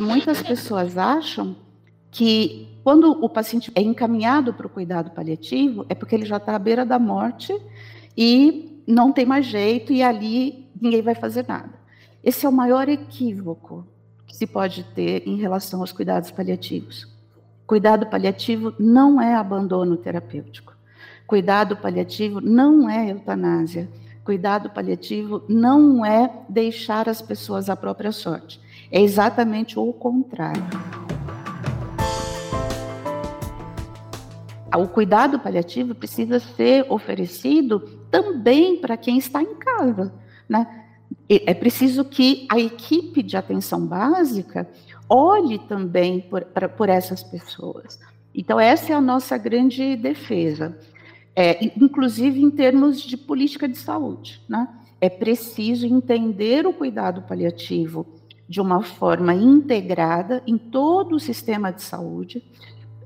muitas pessoas acham que quando o paciente é encaminhado para o cuidado paliativo, é porque ele já está à beira da morte e não tem mais jeito e ali ninguém vai fazer nada. Esse é o maior equívoco que se pode ter em relação aos cuidados paliativos. Cuidado paliativo não é abandono terapêutico. Cuidado paliativo não é eutanásia. Cuidado paliativo não é deixar as pessoas à própria sorte. É exatamente o contrário. O cuidado paliativo precisa ser oferecido também para quem está em casa. Né? É preciso que a equipe de atenção básica olhe também por, pra, por essas pessoas. Então, essa é a nossa grande defesa, é, inclusive em termos de política de saúde. Né? É preciso entender o cuidado paliativo de uma forma integrada em todo o sistema de saúde.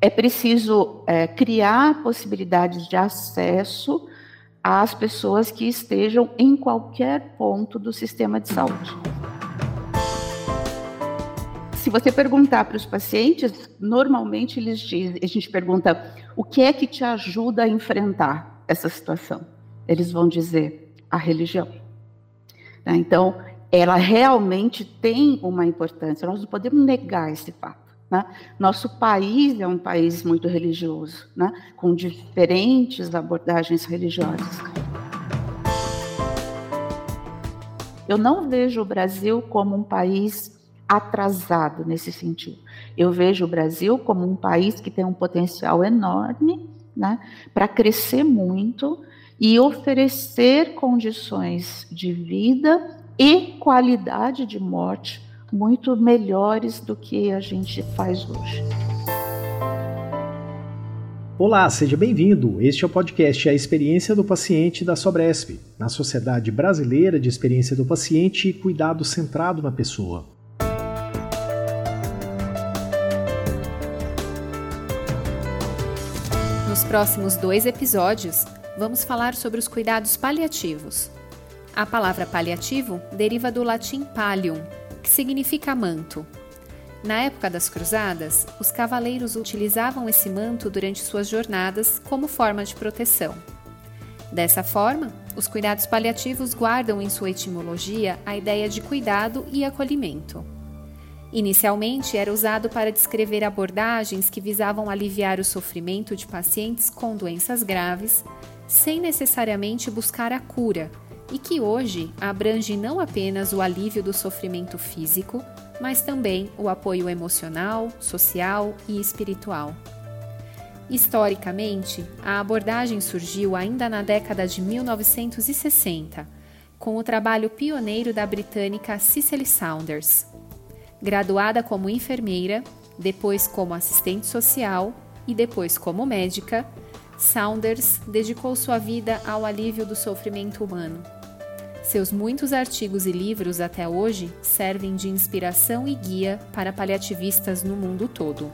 É preciso é, criar possibilidades de acesso às pessoas que estejam em qualquer ponto do sistema de saúde. Se você perguntar para os pacientes, normalmente eles dizem, a gente pergunta o que é que te ajuda a enfrentar essa situação. Eles vão dizer a religião. Né? Então, ela realmente tem uma importância, nós não podemos negar esse fato. Né? Nosso país é um país muito religioso, né? com diferentes abordagens religiosas. Eu não vejo o Brasil como um país atrasado nesse sentido. Eu vejo o Brasil como um país que tem um potencial enorme né, para crescer muito e oferecer condições de vida e qualidade de morte muito melhores do que a gente faz hoje. Olá, seja bem-vindo. Este é o podcast A Experiência do Paciente da Sobresp, na Sociedade Brasileira de Experiência do Paciente e Cuidado Centrado na Pessoa. Nos próximos dois episódios, vamos falar sobre os cuidados paliativos. A palavra paliativo deriva do latim pallium, que significa manto. Na época das cruzadas, os cavaleiros utilizavam esse manto durante suas jornadas como forma de proteção. Dessa forma, os cuidados paliativos guardam em sua etimologia a ideia de cuidado e acolhimento. Inicialmente era usado para descrever abordagens que visavam aliviar o sofrimento de pacientes com doenças graves, sem necessariamente buscar a cura, e que hoje abrange não apenas o alívio do sofrimento físico, mas também o apoio emocional, social e espiritual. Historicamente, a abordagem surgiu ainda na década de 1960, com o trabalho pioneiro da britânica Cicely Saunders. Graduada como enfermeira, depois como assistente social e depois como médica, Saunders dedicou sua vida ao alívio do sofrimento humano seus muitos artigos e livros até hoje servem de inspiração e guia para paliativistas no mundo todo.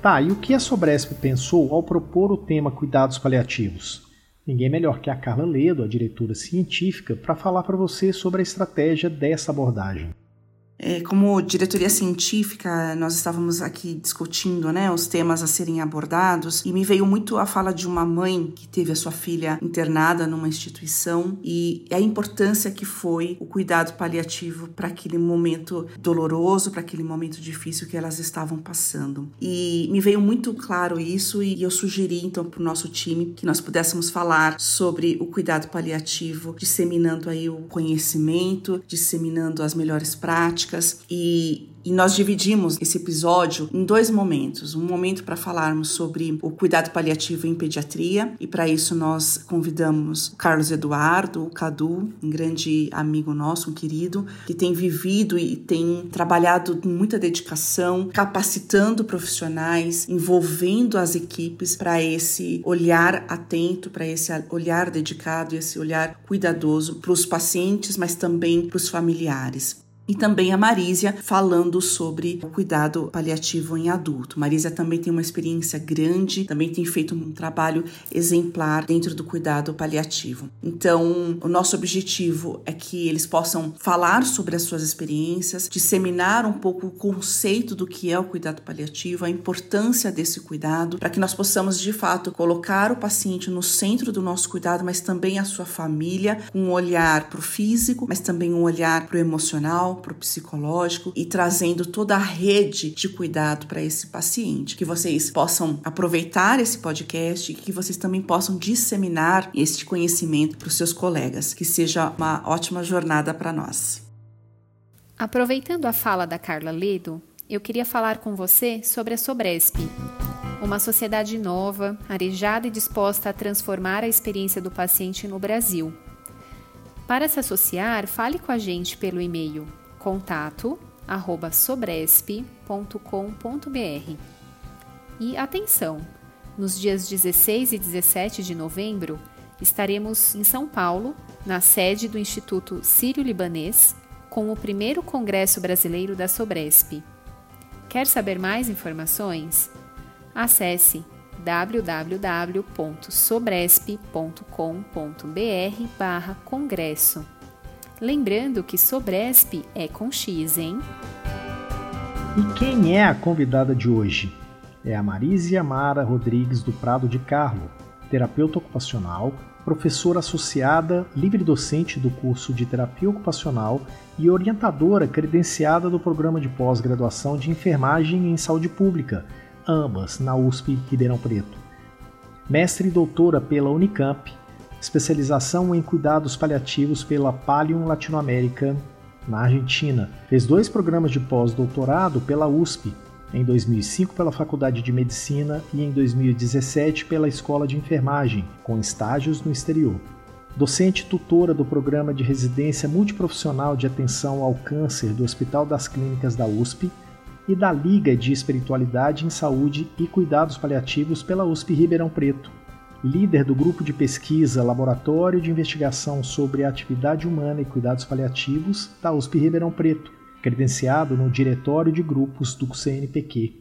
Tá, e o que a Sobresp pensou ao propor o tema cuidados paliativos? Ninguém melhor que a Carla Ledo, a diretora científica, para falar para você sobre a estratégia dessa abordagem. É, como diretoria científica, nós estávamos aqui discutindo né, os temas a serem abordados e me veio muito a fala de uma mãe que teve a sua filha internada numa instituição e a importância que foi o cuidado paliativo para aquele momento doloroso, para aquele momento difícil que elas estavam passando. E me veio muito claro isso e eu sugeri então para o nosso time que nós pudéssemos falar sobre o cuidado paliativo, disseminando aí o conhecimento, disseminando as melhores práticas e e nós dividimos esse episódio em dois momentos. Um momento para falarmos sobre o cuidado paliativo em pediatria, e para isso nós convidamos o Carlos Eduardo, o Cadu, um grande amigo nosso, um querido, que tem vivido e tem trabalhado com muita dedicação, capacitando profissionais, envolvendo as equipes para esse olhar atento, para esse olhar dedicado, esse olhar cuidadoso para os pacientes, mas também para os familiares. E também a Marísia falando sobre o cuidado paliativo em adulto. Marísia também tem uma experiência grande, também tem feito um trabalho exemplar dentro do cuidado paliativo. Então, o nosso objetivo é que eles possam falar sobre as suas experiências, disseminar um pouco o conceito do que é o cuidado paliativo, a importância desse cuidado, para que nós possamos de fato colocar o paciente no centro do nosso cuidado, mas também a sua família, com um olhar para o físico, mas também um olhar para o emocional, para o psicológico e trazendo toda a rede de cuidado para esse paciente. Que vocês possam aproveitar esse podcast e que vocês também possam disseminar este conhecimento para os seus colegas. Que seja uma ótima jornada para nós. Aproveitando a fala da Carla Ledo, eu queria falar com você sobre a Sobresp, uma sociedade nova, arejada e disposta a transformar a experiência do paciente no Brasil. Para se associar, fale com a gente pelo e-mail contato@sobresp.com.br. E atenção, nos dias 16 e 17 de novembro, estaremos em São Paulo, na sede do Instituto Sírio-Libanês, com o primeiro Congresso Brasileiro da Sobresp. Quer saber mais informações? Acesse www.sobresp.com.br/congresso. Lembrando que Sobresp é com X, hein? E quem é a convidada de hoje? É a Marísia Mara Rodrigues do Prado de Carlo, terapeuta ocupacional, professora associada, livre docente do curso de terapia ocupacional e orientadora credenciada do programa de pós-graduação de enfermagem em saúde pública, ambas na USP Ribeirão Preto. Mestre e doutora pela Unicamp, especialização em cuidados paliativos pela Palium Latinoamérica, na Argentina. Fez dois programas de pós-doutorado pela USP, em 2005 pela Faculdade de Medicina e em 2017 pela Escola de Enfermagem, com estágios no exterior. Docente tutora do programa de residência multiprofissional de atenção ao câncer do Hospital das Clínicas da USP e da Liga de Espiritualidade em Saúde e Cuidados Paliativos pela USP Ribeirão Preto. Líder do grupo de pesquisa Laboratório de Investigação sobre Atividade Humana e Cuidados Paliativos da USP Ribeirão Preto credenciado no Diretório de Grupos do CNPq,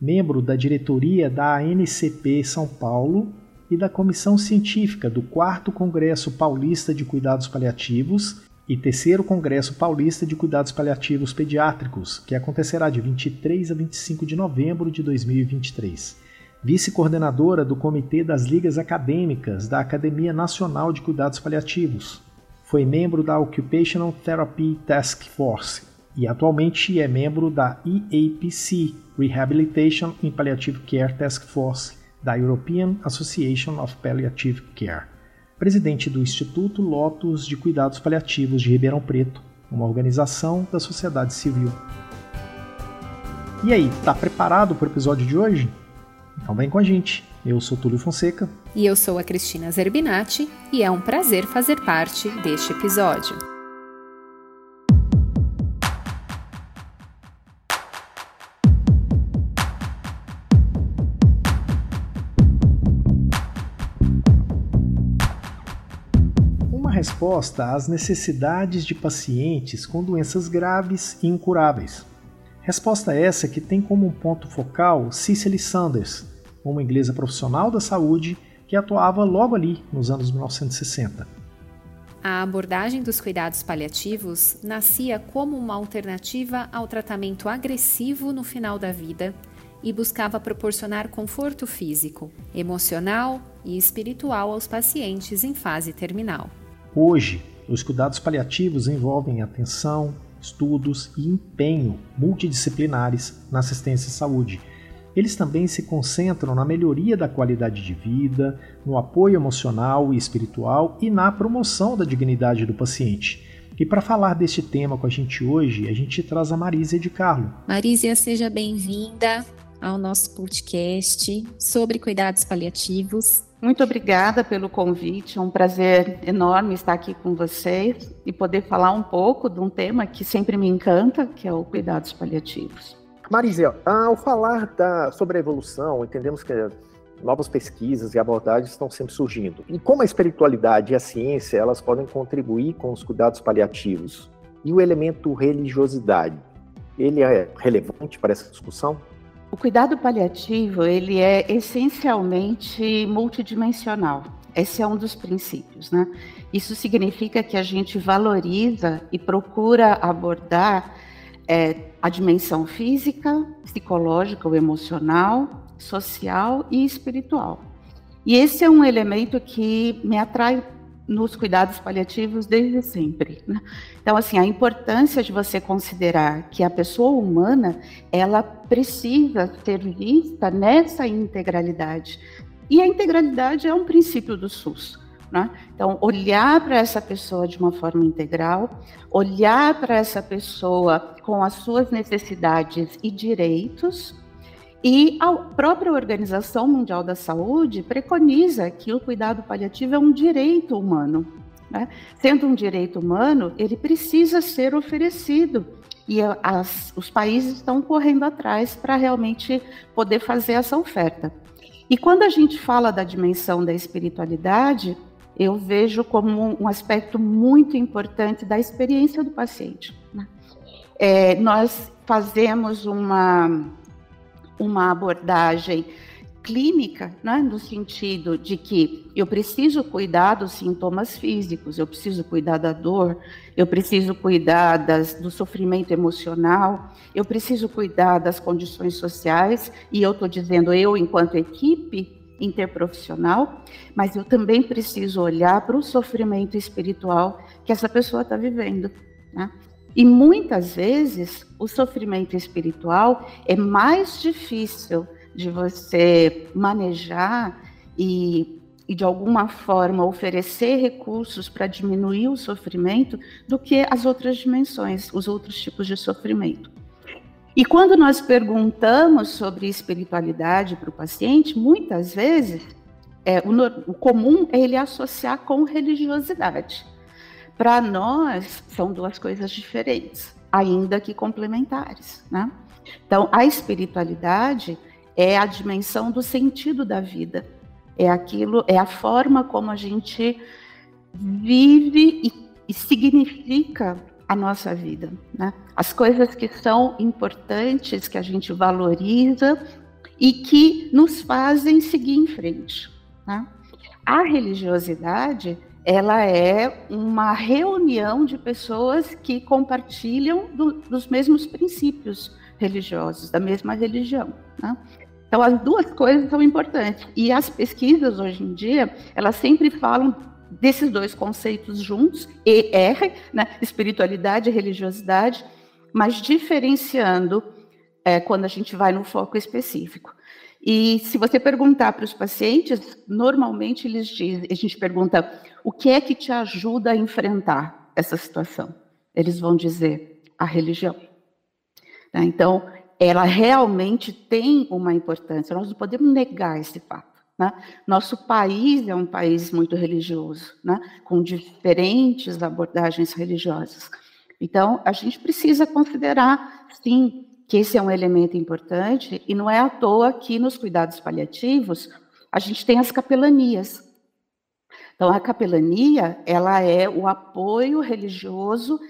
membro da diretoria da ANCP São Paulo e da Comissão Científica do 4 Congresso Paulista de Cuidados Paliativos e 3 Congresso Paulista de Cuidados Paliativos Pediátricos, que acontecerá de 23 a 25 de novembro de 2023. Vice-coordenadora do Comitê das Ligas Acadêmicas da Academia Nacional de Cuidados Paliativos. Foi membro da Occupational Therapy Task Force e atualmente é membro da EAPC, Rehabilitation in Palliative Care Task Force, da European Association of Palliative Care. Presidente do Instituto Lotus de Cuidados Paliativos de Ribeirão Preto, uma organização da sociedade civil. E aí, tá preparado para o episódio de hoje? Então vem com a gente. Eu sou Túlio Fonseca. E eu sou a Cristina Zerbinati, e é um prazer fazer parte deste episódio. resposta às necessidades de pacientes com doenças graves e incuráveis. Resposta essa que tem como ponto focal Cicely Sanders, uma inglesa profissional da saúde que atuava logo ali nos anos 1960. A abordagem dos cuidados paliativos nascia como uma alternativa ao tratamento agressivo no final da vida e buscava proporcionar conforto físico, emocional e espiritual aos pacientes em fase terminal. Hoje, os cuidados paliativos envolvem atenção, estudos e empenho multidisciplinares na assistência à saúde. Eles também se concentram na melhoria da qualidade de vida, no apoio emocional e espiritual e na promoção da dignidade do paciente. E para falar deste tema com a gente hoje, a gente traz a Marísia de Carlo. Marísia, seja bem-vinda ao nosso podcast sobre cuidados paliativos. Muito obrigada pelo convite, é um prazer enorme estar aqui com vocês e poder falar um pouco de um tema que sempre me encanta, que é o cuidados paliativos. Marisa, ao falar da, sobre a evolução, entendemos que novas pesquisas e abordagens estão sempre surgindo. E como a espiritualidade e a ciência, elas podem contribuir com os cuidados paliativos? E o elemento religiosidade, ele é relevante para essa discussão? O cuidado paliativo, ele é essencialmente multidimensional. Esse é um dos princípios, né? Isso significa que a gente valoriza e procura abordar é, a dimensão física, psicológica ou emocional, social e espiritual. E esse é um elemento que me atrai nos cuidados paliativos desde sempre. Né? Então, assim, a importância de você considerar que a pessoa humana ela precisa ser vista nessa integralidade. E a integralidade é um princípio do SUS. Né? Então, olhar para essa pessoa de uma forma integral, olhar para essa pessoa com as suas necessidades e direitos, e a própria Organização Mundial da Saúde preconiza que o cuidado paliativo é um direito humano. Né? Sendo um direito humano, ele precisa ser oferecido. E as, os países estão correndo atrás para realmente poder fazer essa oferta. E quando a gente fala da dimensão da espiritualidade, eu vejo como um aspecto muito importante da experiência do paciente. Né? É, nós fazemos uma uma abordagem clínica, né, no sentido de que eu preciso cuidar dos sintomas físicos, eu preciso cuidar da dor, eu preciso cuidar das, do sofrimento emocional, eu preciso cuidar das condições sociais, e eu estou dizendo eu enquanto equipe interprofissional, mas eu também preciso olhar para o sofrimento espiritual que essa pessoa está vivendo. Né? E muitas vezes o sofrimento espiritual é mais difícil de você manejar e, e de alguma forma oferecer recursos para diminuir o sofrimento do que as outras dimensões, os outros tipos de sofrimento. E quando nós perguntamos sobre espiritualidade para o paciente, muitas vezes é, o, o comum é ele associar com religiosidade. Para nós, são duas coisas diferentes, ainda que complementares. Né? Então, a espiritualidade é a dimensão do sentido da vida, é aquilo, é a forma como a gente vive e, e significa a nossa vida, né? As coisas que são importantes, que a gente valoriza e que nos fazem seguir em frente. Né? A religiosidade ela é uma reunião de pessoas que compartilham do, dos mesmos princípios religiosos, da mesma religião. Né? Então, as duas coisas são importantes. E as pesquisas, hoje em dia, elas sempre falam desses dois conceitos juntos, ER, né? espiritualidade e religiosidade, mas diferenciando é, quando a gente vai no foco específico. E se você perguntar para os pacientes, normalmente eles dizem, a gente pergunta o que é que te ajuda a enfrentar essa situação? Eles vão dizer a religião. Tá? Então, ela realmente tem uma importância, nós não podemos negar esse fato. Né? Nosso país é um país muito religioso, né? com diferentes abordagens religiosas. Então, a gente precisa considerar, sim, que esse é um elemento importante, e não é à toa que nos cuidados paliativos a gente tem as capelanias, então, a capelania, ela é o apoio religioso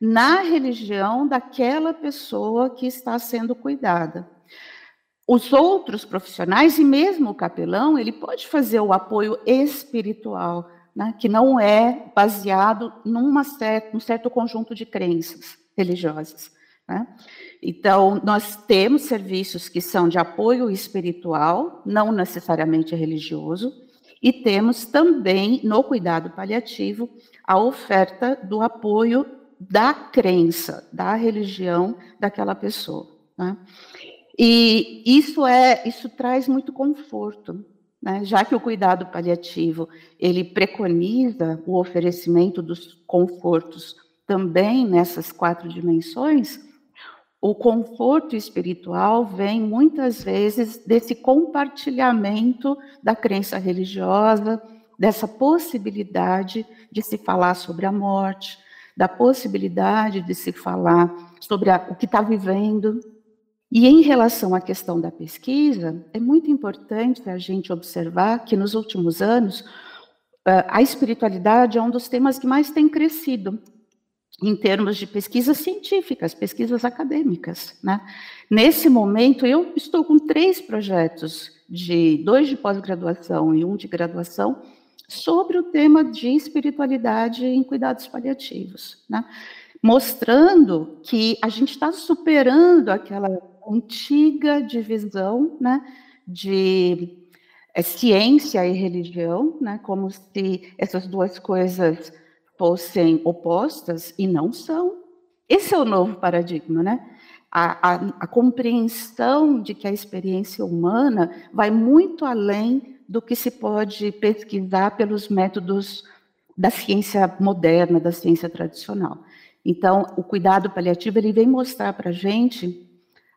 na religião daquela pessoa que está sendo cuidada. Os outros profissionais e mesmo o capelão, ele pode fazer o apoio espiritual, né, que não é baseado num certo conjunto de crenças religiosas. Né? Então, nós temos serviços que são de apoio espiritual, não necessariamente religioso, e temos também, no cuidado paliativo, a oferta do apoio da crença, da religião daquela pessoa. Né? E isso é, isso traz muito conforto, né? já que o cuidado paliativo ele preconiza o oferecimento dos confortos também nessas quatro dimensões, o conforto espiritual vem muitas vezes desse compartilhamento da crença religiosa, dessa possibilidade de se falar sobre a morte, da possibilidade de se falar sobre a, o que está vivendo. E em relação à questão da pesquisa, é muito importante a gente observar que nos últimos anos a espiritualidade é um dos temas que mais tem crescido em termos de pesquisas científicas, pesquisas acadêmicas. Né? Nesse momento, eu estou com três projetos, de dois de pós-graduação e um de graduação, sobre o tema de espiritualidade em cuidados paliativos, né? mostrando que a gente está superando aquela antiga divisão né, de é, ciência e religião, né, como se essas duas coisas fossem opostas e não são. Esse é o novo paradigma, né? A, a, a, compreensão de que a experiência humana vai muito além do que se pode pesquisar pelos métodos da ciência moderna, da ciência tradicional. Então, o cuidado paliativo ele vem mostrar para a gente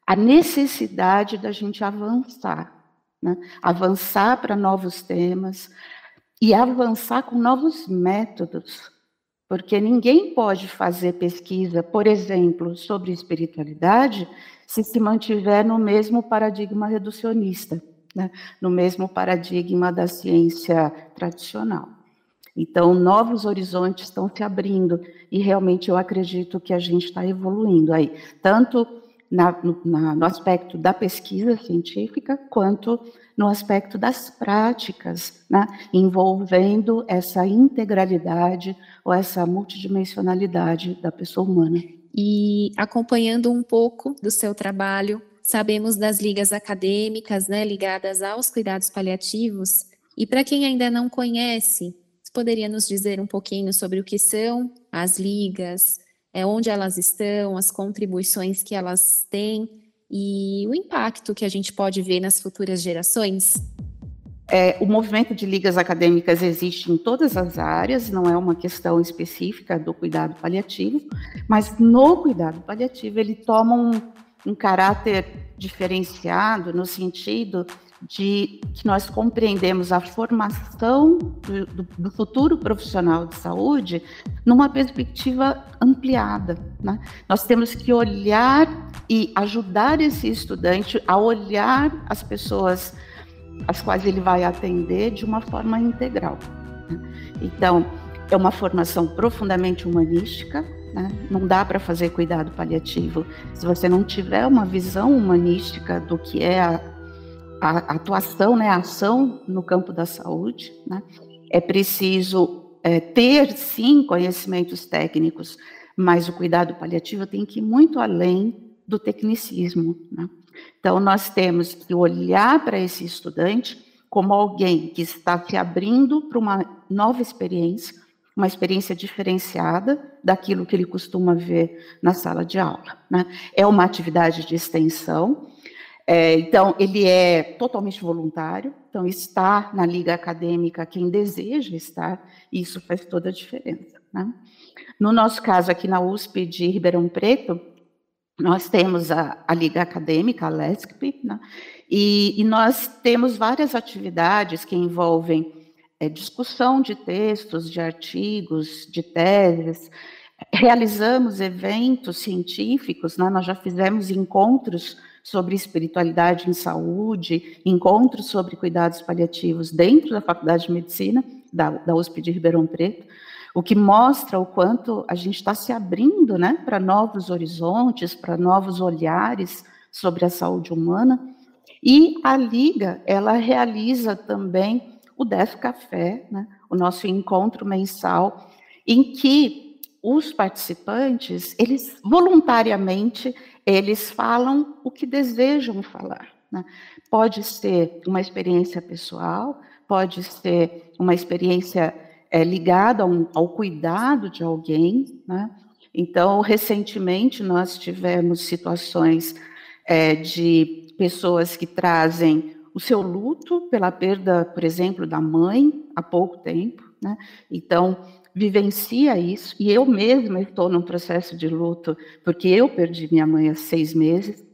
a necessidade da gente avançar, né? avançar para novos temas e avançar com novos métodos, porque ninguém pode fazer pesquisa, por exemplo, sobre espiritualidade, se se mantiver no mesmo paradigma reducionista, né? no mesmo paradigma da ciência tradicional. Então, novos horizontes estão se abrindo e realmente eu acredito que a gente está evoluindo aí, tanto na, no, na, no aspecto da pesquisa científica, quanto no aspecto das práticas, né, envolvendo essa integralidade ou essa multidimensionalidade da pessoa humana. E acompanhando um pouco do seu trabalho, sabemos das ligas acadêmicas, né, ligadas aos cuidados paliativos. E para quem ainda não conhece, poderia nos dizer um pouquinho sobre o que são as ligas, é, onde elas estão, as contribuições que elas têm e o impacto que a gente pode ver nas futuras gerações? É, o movimento de ligas acadêmicas existe em todas as áreas, não é uma questão específica do cuidado paliativo, mas no cuidado paliativo ele toma um, um caráter diferenciado no sentido de que nós compreendemos a formação do, do, futuro profissional de saúde numa perspectiva ampliada. Né? Nós temos que olhar e ajudar esse estudante a olhar as pessoas às quais ele vai atender de uma forma integral. Né? Então, é uma formação profundamente humanística, né? Não dá para fazer cuidado paliativo se você não tiver uma visão humanística do que é a a atuação, né, a ação no campo da saúde. Né? É preciso é, ter, sim, conhecimentos técnicos, mas o cuidado paliativo tem que ir muito além do tecnicismo. Né? Então, nós temos que olhar para esse estudante como alguém que está se abrindo para uma nova experiência, uma experiência diferenciada daquilo que ele costuma ver na sala de aula. Né? É uma atividade de extensão, é, então, ele é totalmente voluntário, então está na liga acadêmica quem deseja estar, isso faz toda a diferença. Né? No nosso caso, aqui na USP de Ribeirão Preto, nós temos a, a liga acadêmica, a LESCP, né? e, e, nós temos várias atividades que envolvem é, discussão de textos, de artigos, de teses, realizamos eventos científicos, né? nós já fizemos encontros sobre espiritualidade em saúde, encontros sobre cuidados paliativos dentro da Faculdade de Medicina, da, da USP de Ribeirão Preto, o que mostra o quanto a gente está se abrindo né, para novos horizontes, para novos olhares sobre a saúde humana. E a Liga, ela realiza também o DEF Café, né, o nosso encontro mensal, em que os participantes, eles voluntariamente, eles falam o que desejam falar. Né? Pode ser uma experiência pessoal, pode ser uma experiência é, ligada ao, cuidado de alguém. Né? Então, recentemente, nós tivemos situações é, de pessoas que trazem o seu luto pela perda, por exemplo, da mãe há pouco tempo. Né? Então, vivencia isso, e eu mesma estou num processo de luto, porque eu perdi minha mãe há seis meses.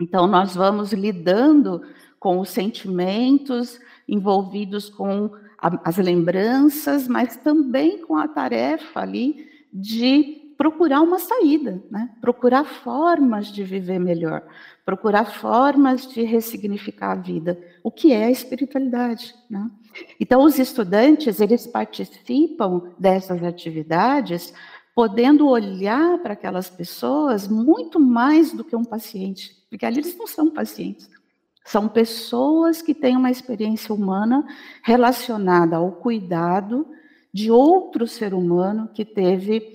Então, nós vamos lidando com os sentimentos envolvidos com a, as lembranças, mas também com a tarefa ali de procurar uma saída, né? procurar formas de viver melhor, procurar formas de ressignificar a vida, o que é a espiritualidade. Né? Então, os estudantes, eles participam dessas atividades podendo olhar para aquelas pessoas muito mais do que um paciente, porque ali eles não são pacientes. São pessoas que têm uma experiência humana relacionada ao cuidado de outro ser humano que teve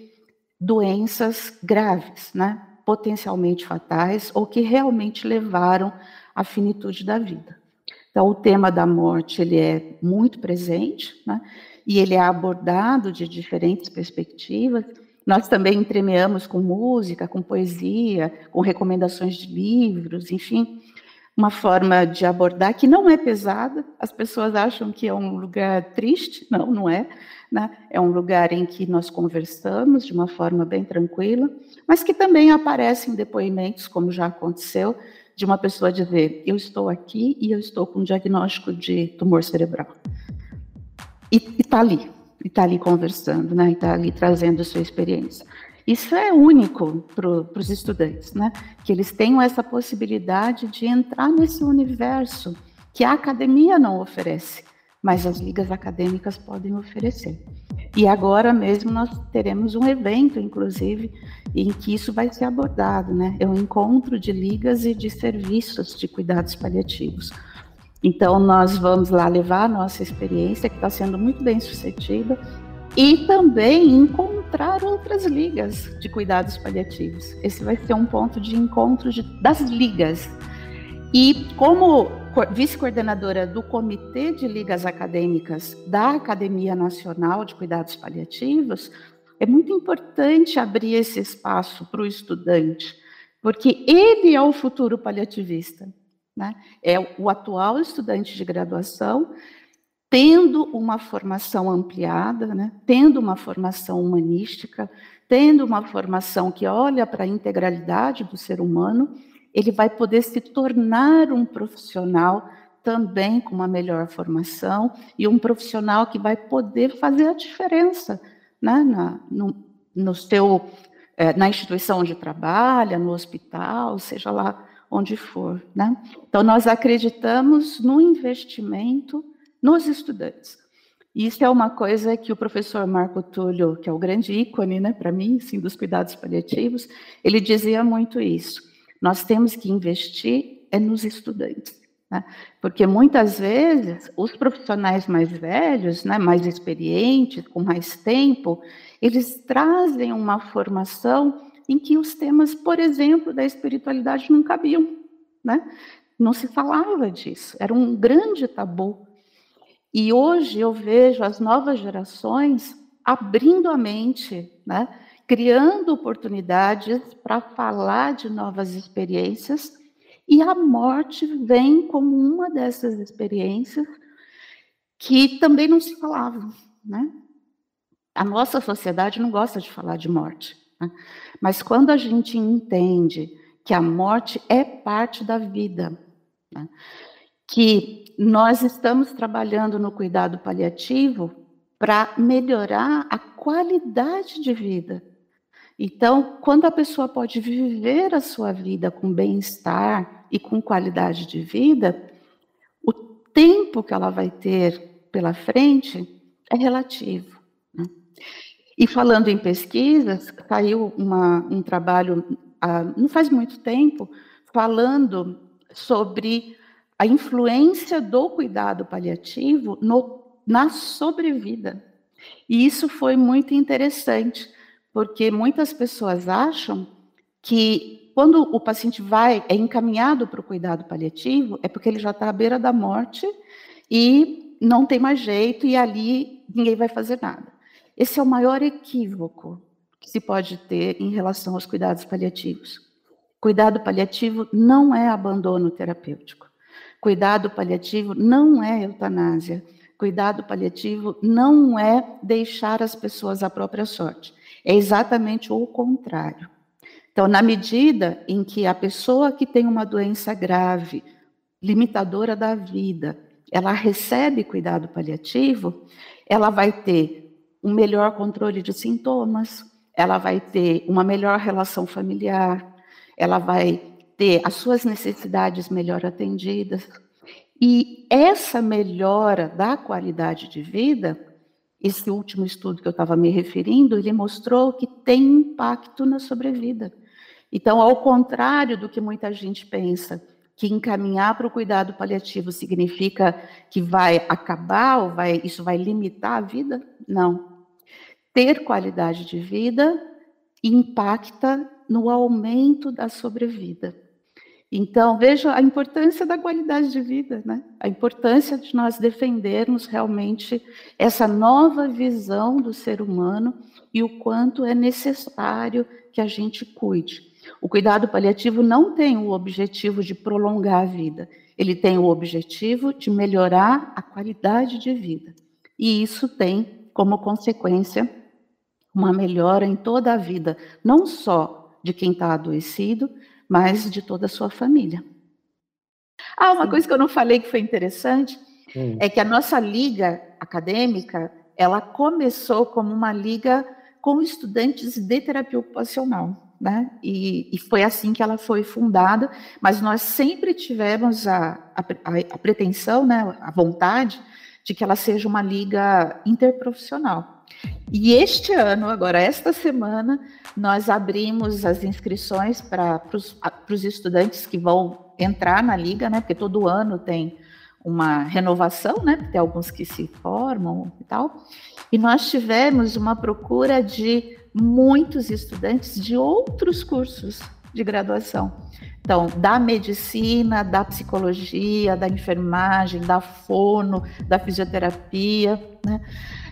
doenças graves, né? potencialmente fatais, ou que realmente levaram à finitude da vida. Então, o tema da morte ele é muito presente, né? e ele é abordado de diferentes perspectivas. Nós também entremeamos com música, com poesia, com recomendações de livros, enfim, uma forma de abordar que não é pesada. As pessoas acham que é um lugar triste, não, não é. Né? É um lugar em que nós conversamos de uma forma bem tranquila, mas que também aparecem depoimentos, como já aconteceu, de uma pessoa dizer: Eu estou aqui e eu estou com um diagnóstico de tumor cerebral. E está ali, e está ali conversando, né? está ali trazendo a sua experiência. Isso é único para os estudantes, né? que eles tenham essa possibilidade de entrar nesse universo que a academia não oferece, mas as ligas acadêmicas podem oferecer. E agora mesmo nós teremos um evento, inclusive, em que isso vai ser abordado, né? É um encontro de ligas e de serviços de cuidados paliativos. Então, nós vamos lá levar a nossa experiência, que está sendo muito bem sucedida, e também encontrar outras ligas de cuidados paliativos. Esse vai ser um ponto de encontro de, das ligas. E como vice-coordenadora do Comitê de Ligas Acadêmicas da Academia Nacional de Cuidados Paliativos, é muito importante abrir esse espaço para o estudante, porque ele é o futuro paliativista. Né? É o atual estudante de graduação tendo uma formação ampliada, né? tendo uma formação humanística, tendo uma formação que olha para a integralidade do ser humano ele vai poder se tornar um profissional também com uma melhor formação e um profissional que vai poder fazer a diferença né, na, no, no seu, é, na instituição onde trabalha, no hospital, seja lá onde for. Né? Então, nós acreditamos no investimento nos estudantes. Isso é uma coisa que o professor Marco Túlio, que é o grande ícone né, para mim, sim, dos cuidados paliativos, ele dizia muito isso. Nós temos que investir é nos estudantes. Né? Porque muitas vezes os profissionais mais velhos, né, mais experientes, com mais tempo, eles trazem uma formação em que os temas, por exemplo, da espiritualidade não cabiam. Né? Não se falava disso, era um grande tabu. E hoje eu vejo as novas gerações abrindo a mente, né? criando oportunidades para falar de novas experiências, e a morte vem como uma dessas experiências que também não se falava, né? A nossa sociedade não gosta de falar de morte, né? mas quando a gente entende que a morte é parte da vida, né? Que nós estamos trabalhando no cuidado paliativo para melhorar a qualidade de vida então, quando a pessoa pode viver a sua vida com bem-estar e com qualidade de vida, o tempo que ela vai ter pela frente é relativo. Né? E falando em pesquisas, saiu uma, um trabalho, ah, não faz muito tempo, falando sobre a influência do cuidado paliativo no, na sobrevida. E isso foi muito interessante, porque muitas pessoas acham que quando o paciente vai, é encaminhado para o cuidado paliativo, é porque ele já está à beira da morte e não tem mais jeito e ali ninguém vai fazer nada. Esse é o maior equívoco que se pode ter em relação aos cuidados paliativos. Cuidado paliativo não é abandono terapêutico. Cuidado paliativo não é eutanásia. Cuidado paliativo não é deixar as pessoas à própria sorte. É exatamente o contrário. Então, na medida em que a pessoa que tem uma doença grave, limitadora da vida, ela recebe cuidado paliativo, ela vai ter um melhor controle de sintomas, ela vai ter uma melhor relação familiar, ela vai ter as suas necessidades melhor atendidas. E essa melhora da qualidade de vida esse último estudo que eu estava me referindo, ele mostrou que tem impacto na sobrevida. Então, ao contrário do que muita gente pensa, que encaminhar para o cuidado paliativo significa que vai acabar ou vai, isso vai limitar a vida? Não. Ter qualidade de vida impacta no aumento da sobrevida. Então, veja a importância da qualidade de vida, né? a importância de nós defendermos realmente essa nova visão do ser humano e o quanto é necessário que a gente cuide. O cuidado paliativo não tem o objetivo de prolongar a vida, ele tem o objetivo de melhorar a qualidade de vida. E isso tem como consequência uma melhora em toda a vida, não só de quem está adoecido, mas de toda a sua família. Ah, uma Sim. coisa que eu não falei que foi interessante hum. é que a nossa liga acadêmica, ela começou como uma liga com estudantes de terapia ocupacional, né? E, e foi assim que ela foi fundada, mas nós sempre tivemos a, a, a pretensão, né, a vontade de que ela seja uma liga interprofissional. E este ano, agora, esta semana, nós abrimos as inscrições para os estudantes que vão entrar na liga, né? Porque todo ano tem uma renovação, né? Tem alguns que se formam e tal. E nós tivemos uma procura de muitos estudantes de outros cursos de graduação. Então, da medicina, da psicologia, da enfermagem, da fono, da fisioterapia, né?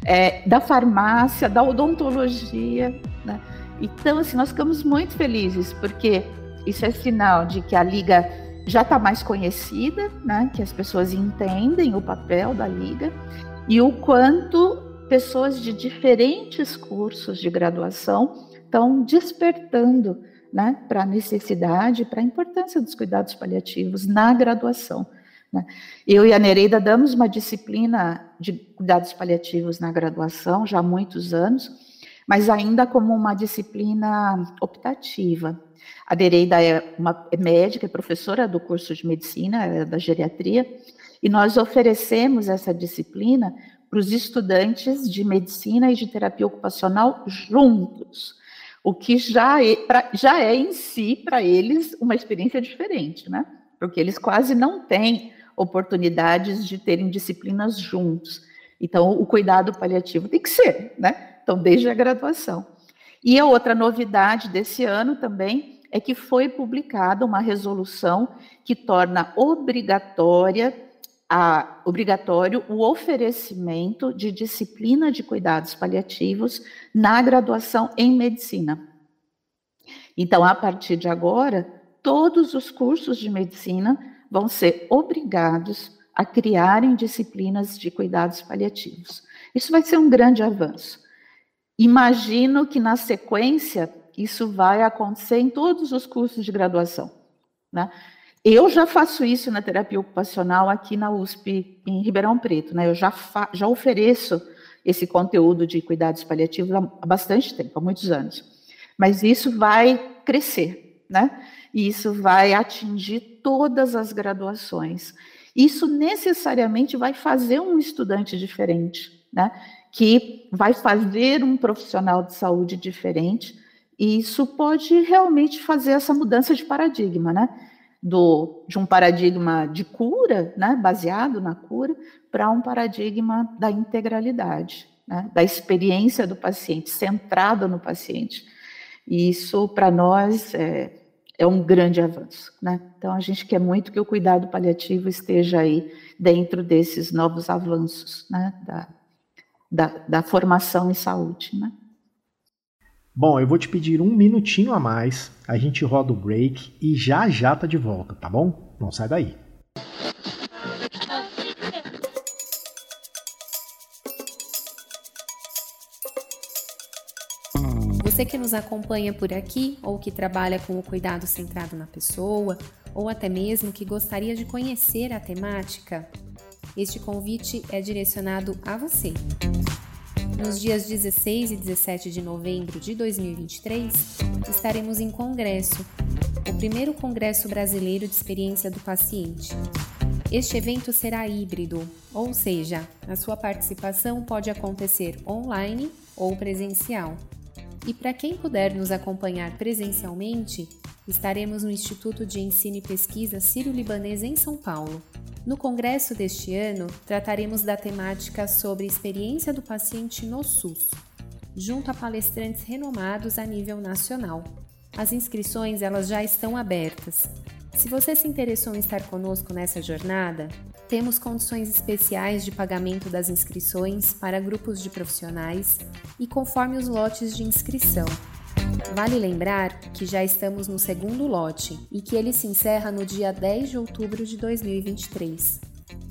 é, da farmácia, da odontologia. Né? Então, assim, nós ficamos muito felizes, porque isso é sinal de que a Liga já está mais conhecida, né? que as pessoas entendem o papel da Liga e o quanto pessoas de diferentes cursos de graduação estão despertando né, para a necessidade, para a importância dos cuidados paliativos na graduação. Né? Eu e a Nereida damos uma disciplina de cuidados paliativos na graduação já há muitos anos, mas ainda como uma disciplina optativa. A Nereida é uma é médica, é professora do curso de medicina, é da geriatria, e nós oferecemos essa disciplina para os estudantes de medicina e de terapia ocupacional juntos, o que já é, pra, já é em si, para eles, uma experiência diferente, né? Porque eles quase não têm oportunidades de terem disciplinas juntos. Então, o cuidado paliativo tem que ser, né? Então, desde a graduação. E a outra novidade desse ano também é que foi publicada uma resolução que torna obrigatória a, obrigatório o oferecimento de disciplina de cuidados paliativos na graduação em medicina. Então, a partir de agora, todos os cursos de medicina vão ser obrigados a criarem disciplinas de cuidados paliativos. Isso vai ser um grande avanço. Imagino que na sequência isso vai acontecer em todos os cursos de graduação. Né? Eu já faço isso na terapia ocupacional aqui na USP, em Ribeirão Preto. Né? Eu já, já ofereço esse conteúdo de cuidados paliativos há, bastante tempo, há muitos anos. Mas isso vai crescer, né? E isso vai atingir todas as graduações. Isso necessariamente vai fazer um estudante diferente, né? Que vai fazer um profissional de saúde diferente. E isso pode realmente fazer essa mudança de paradigma, né? Do, de um paradigma de cura, né, baseado na cura, para um paradigma da integralidade, né, da experiência do paciente, centrado no paciente. E isso, para nós, é, é um grande avanço. Né? Então, a gente quer muito que o cuidado paliativo esteja aí dentro desses novos avanços né, da, da, da formação em saúde. Né? Bom, eu vou te pedir um minutinho a mais, a gente roda o break e já já tá de volta, tá bom? Não sai daí. Você que nos acompanha por aqui ou que trabalha com o cuidado centrado na pessoa, ou até mesmo que gostaria de conhecer a temática, este convite é direcionado a você. Nos dias 16 e 17 de novembro de 2023, estaremos em congresso, o primeiro Congresso Brasileiro de Experiência do Paciente. Este evento será híbrido, ou seja, a sua participação pode acontecer online ou presencial. E para quem puder nos acompanhar presencialmente, estaremos no Instituto de Ensino e Pesquisa Sírio-Libanês em São Paulo. No congresso deste ano, trataremos da temática sobre experiência do paciente no SUS, junto a palestrantes renomados a nível nacional. As inscrições elas já estão abertas. Se você se interessou em estar conosco nessa jornada, temos condições especiais de pagamento das inscrições para grupos de profissionais e conforme os lotes de inscrição. Vale lembrar que já estamos no segundo lote e que ele se encerra no dia 10 de outubro de 2023.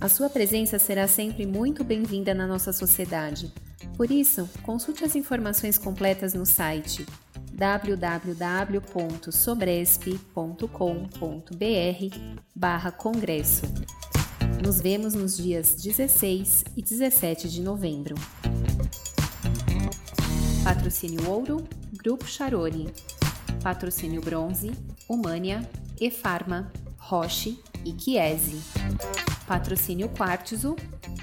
A sua presença será sempre muito bem-vinda na nossa sociedade. Por isso, consulte as informações completas no site www.sobresp.com.br/congresso. Nos vemos nos dias 16 e 17 de novembro. Patrocínio Ouro, Grupo Charoni. Patrocínio Bronze, Humania, Efarma, Roche e Chiesi. Patrocínio Quartzo,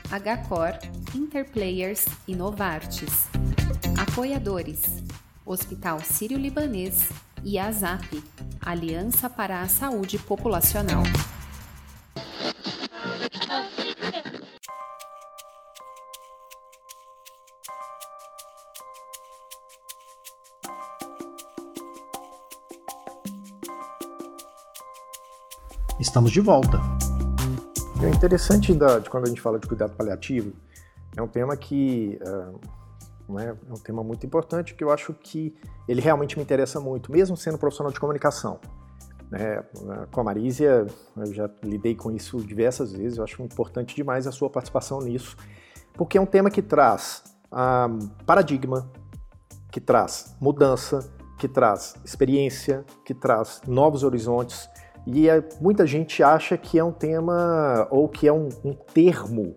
Hcor, Interplayers e Novartis. Apoiadores Hospital Sírio-Libanês e a ASAP, Aliança para a Saúde Populacional. Estamos de volta. É interessante da, de quando a gente fala de cuidado paliativo, é um tema que uh, né? É um tema muito importante que eu acho que ele realmente me interessa muito, mesmo sendo profissional de comunicação. Né? Com a Marísia, eu já lidei com isso diversas vezes, eu acho importante demais a sua participação nisso, porque é um tema que traz um, paradigma, que traz mudança, que traz experiência, que traz novos horizontes, e é, muita gente acha que é um tema ou que é um, um termo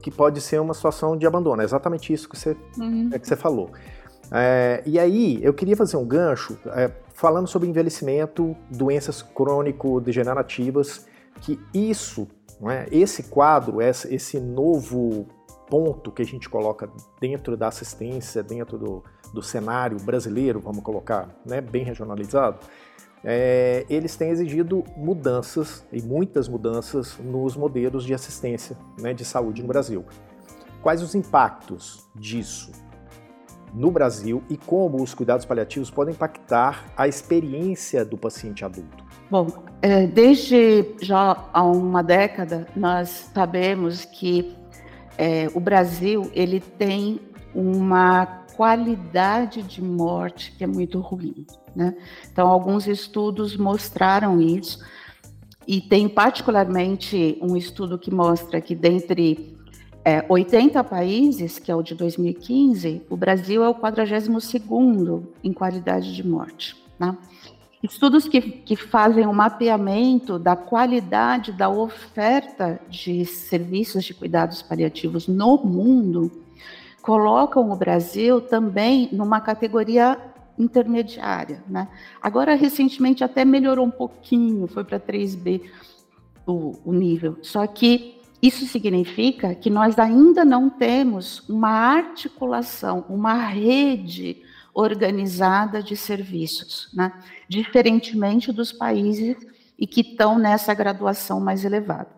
que pode ser uma situação de abandono. É exatamente isso que você, uhum. é que você falou. É, e aí, eu queria fazer um gancho é, falando sobre envelhecimento, doenças crônico-degenerativas, que isso, é, esse quadro, esse, esse novo ponto que a gente coloca dentro da assistência, dentro do, do cenário brasileiro, vamos colocar, né, bem regionalizado, é, eles têm exigido mudanças, e muitas mudanças, nos modelos de assistência né, de saúde no Brasil. Quais os impactos disso no Brasil e como os cuidados paliativos podem impactar a experiência do paciente adulto? Bom, é, desde já há uma década, nós sabemos que é, o Brasil ele tem uma qualidade de morte que é muito ruim. Né? Então, alguns estudos mostraram isso, e tem particularmente um estudo que mostra que dentre é, 80 países, que é o de 2015, o Brasil é o 42º em qualidade de morte. Né? Estudos que, que fazem um mapeamento da qualidade da oferta de serviços de cuidados paliativos no mundo colocam o Brasil também numa categoria intermediária. Né? Agora, recentemente, até melhorou um pouquinho, foi para 3B o, o nível. Só que isso significa que nós ainda não temos uma articulação, uma rede organizada de serviços, né? diferentemente dos países e que estão nessa graduação mais elevada.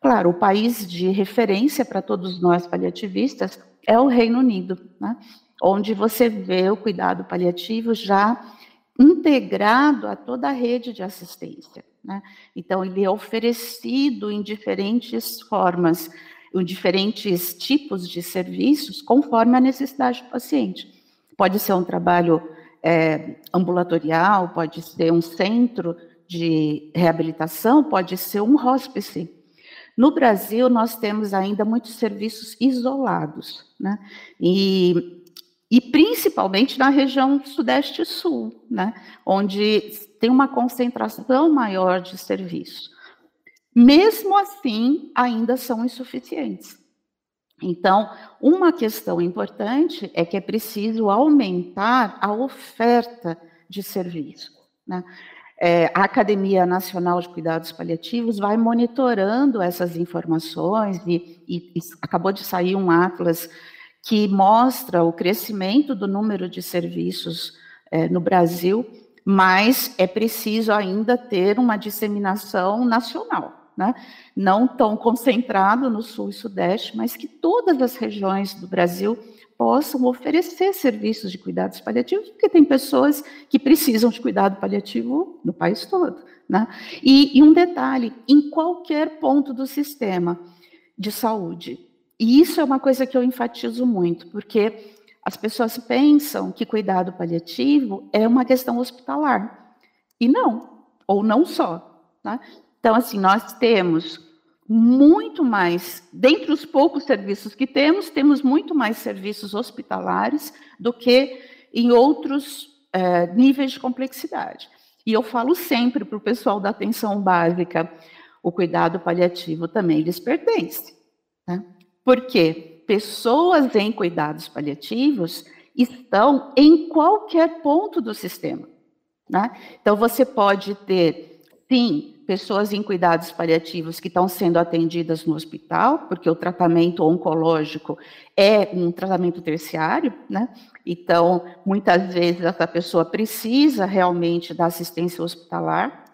Claro, o país de referência para todos nós paliativistas é o Reino Unido, né? onde você vê o cuidado paliativo já integrado a toda a rede de assistência. Né? Então, ele é oferecido em diferentes formas, em diferentes tipos de serviços, conforme a necessidade do paciente. Pode ser um trabalho é, ambulatorial, pode ser um centro de reabilitação, pode ser um hospice. No Brasil, nós temos ainda muitos serviços isolados, né? E, e principalmente na região sudeste e sul, né? Onde tem uma concentração maior de serviços. Mesmo assim, ainda são insuficientes. Então, uma questão importante é que é preciso aumentar a oferta de serviço. Né? É, a Academia Nacional de Cuidados Paliativos vai monitorando essas informações e, e, e, acabou de sair um atlas que mostra o crescimento do número de serviços é, no Brasil, mas é preciso ainda ter uma disseminação nacional, né? não tão concentrado no Sul e Sudeste, mas que todas as regiões do Brasil possam oferecer serviços de cuidados paliativos, porque tem pessoas que precisam de cuidado paliativo no país todo. Né? E, e um detalhe, em qualquer ponto do sistema de saúde. E isso é uma coisa que eu enfatizo muito, porque as pessoas pensam que cuidado paliativo é uma questão hospitalar. E não, ou não só. Né? Então, assim, nós temos muito mais, dentre os poucos serviços que temos, temos muito mais serviços hospitalares do que em outros é, níveis de complexidade. E eu falo sempre para o pessoal da atenção básica, o cuidado paliativo também lhes pertence. Né? Porque pessoas em cuidados paliativos estão em qualquer ponto do sistema. Né? Então, você pode ter, sim, pessoas em cuidados paliativos que estão sendo atendidas no hospital, porque o tratamento oncológico é um tratamento terciário, né? Então, muitas vezes essa pessoa precisa realmente da assistência hospitalar,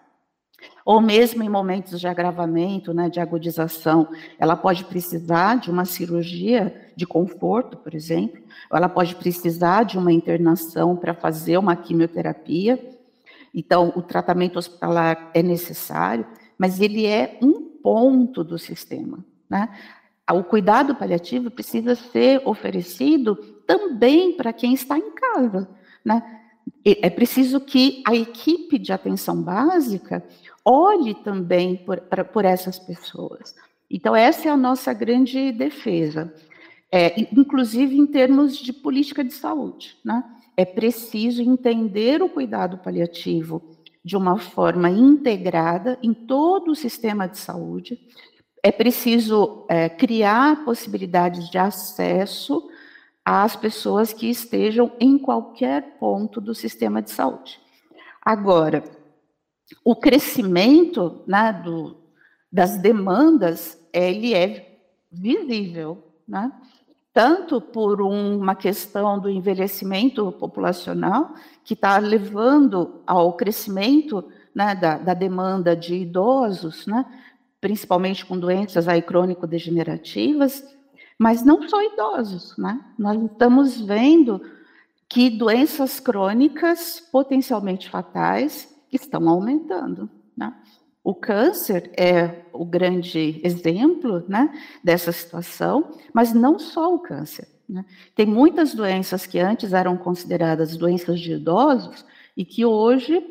ou mesmo em momentos de agravamento, né, de agudização, ela pode precisar de uma cirurgia de conforto, por exemplo, ou ela pode precisar de uma internação para fazer uma quimioterapia, então, o tratamento hospitalar é necessário, mas ele é um ponto do sistema. Né? O cuidado paliativo precisa ser oferecido também para quem está em casa. Né? É preciso que a equipe de atenção básica olhe também por, pra, por essas pessoas. Então, essa é a nossa grande defesa, é, inclusive em termos de política de saúde. Né? É preciso entender o cuidado paliativo de uma forma integrada em todo o sistema de saúde. É preciso é, criar possibilidades de acesso às pessoas que estejam em qualquer ponto do sistema de saúde. Agora, o crescimento né, do, das demandas, ele é visível, né? Tanto por uma questão do envelhecimento populacional, que está levando ao crescimento né, da, da, demanda de idosos, né, principalmente com doenças aí crônico-degenerativas, mas não só idosos. Né? Nós estamos vendo que doenças crônicas potencialmente fatais estão aumentando. O câncer é o grande exemplo né, dessa situação, mas não só o câncer. Né? Tem muitas doenças que antes eram consideradas doenças de idosos e que hoje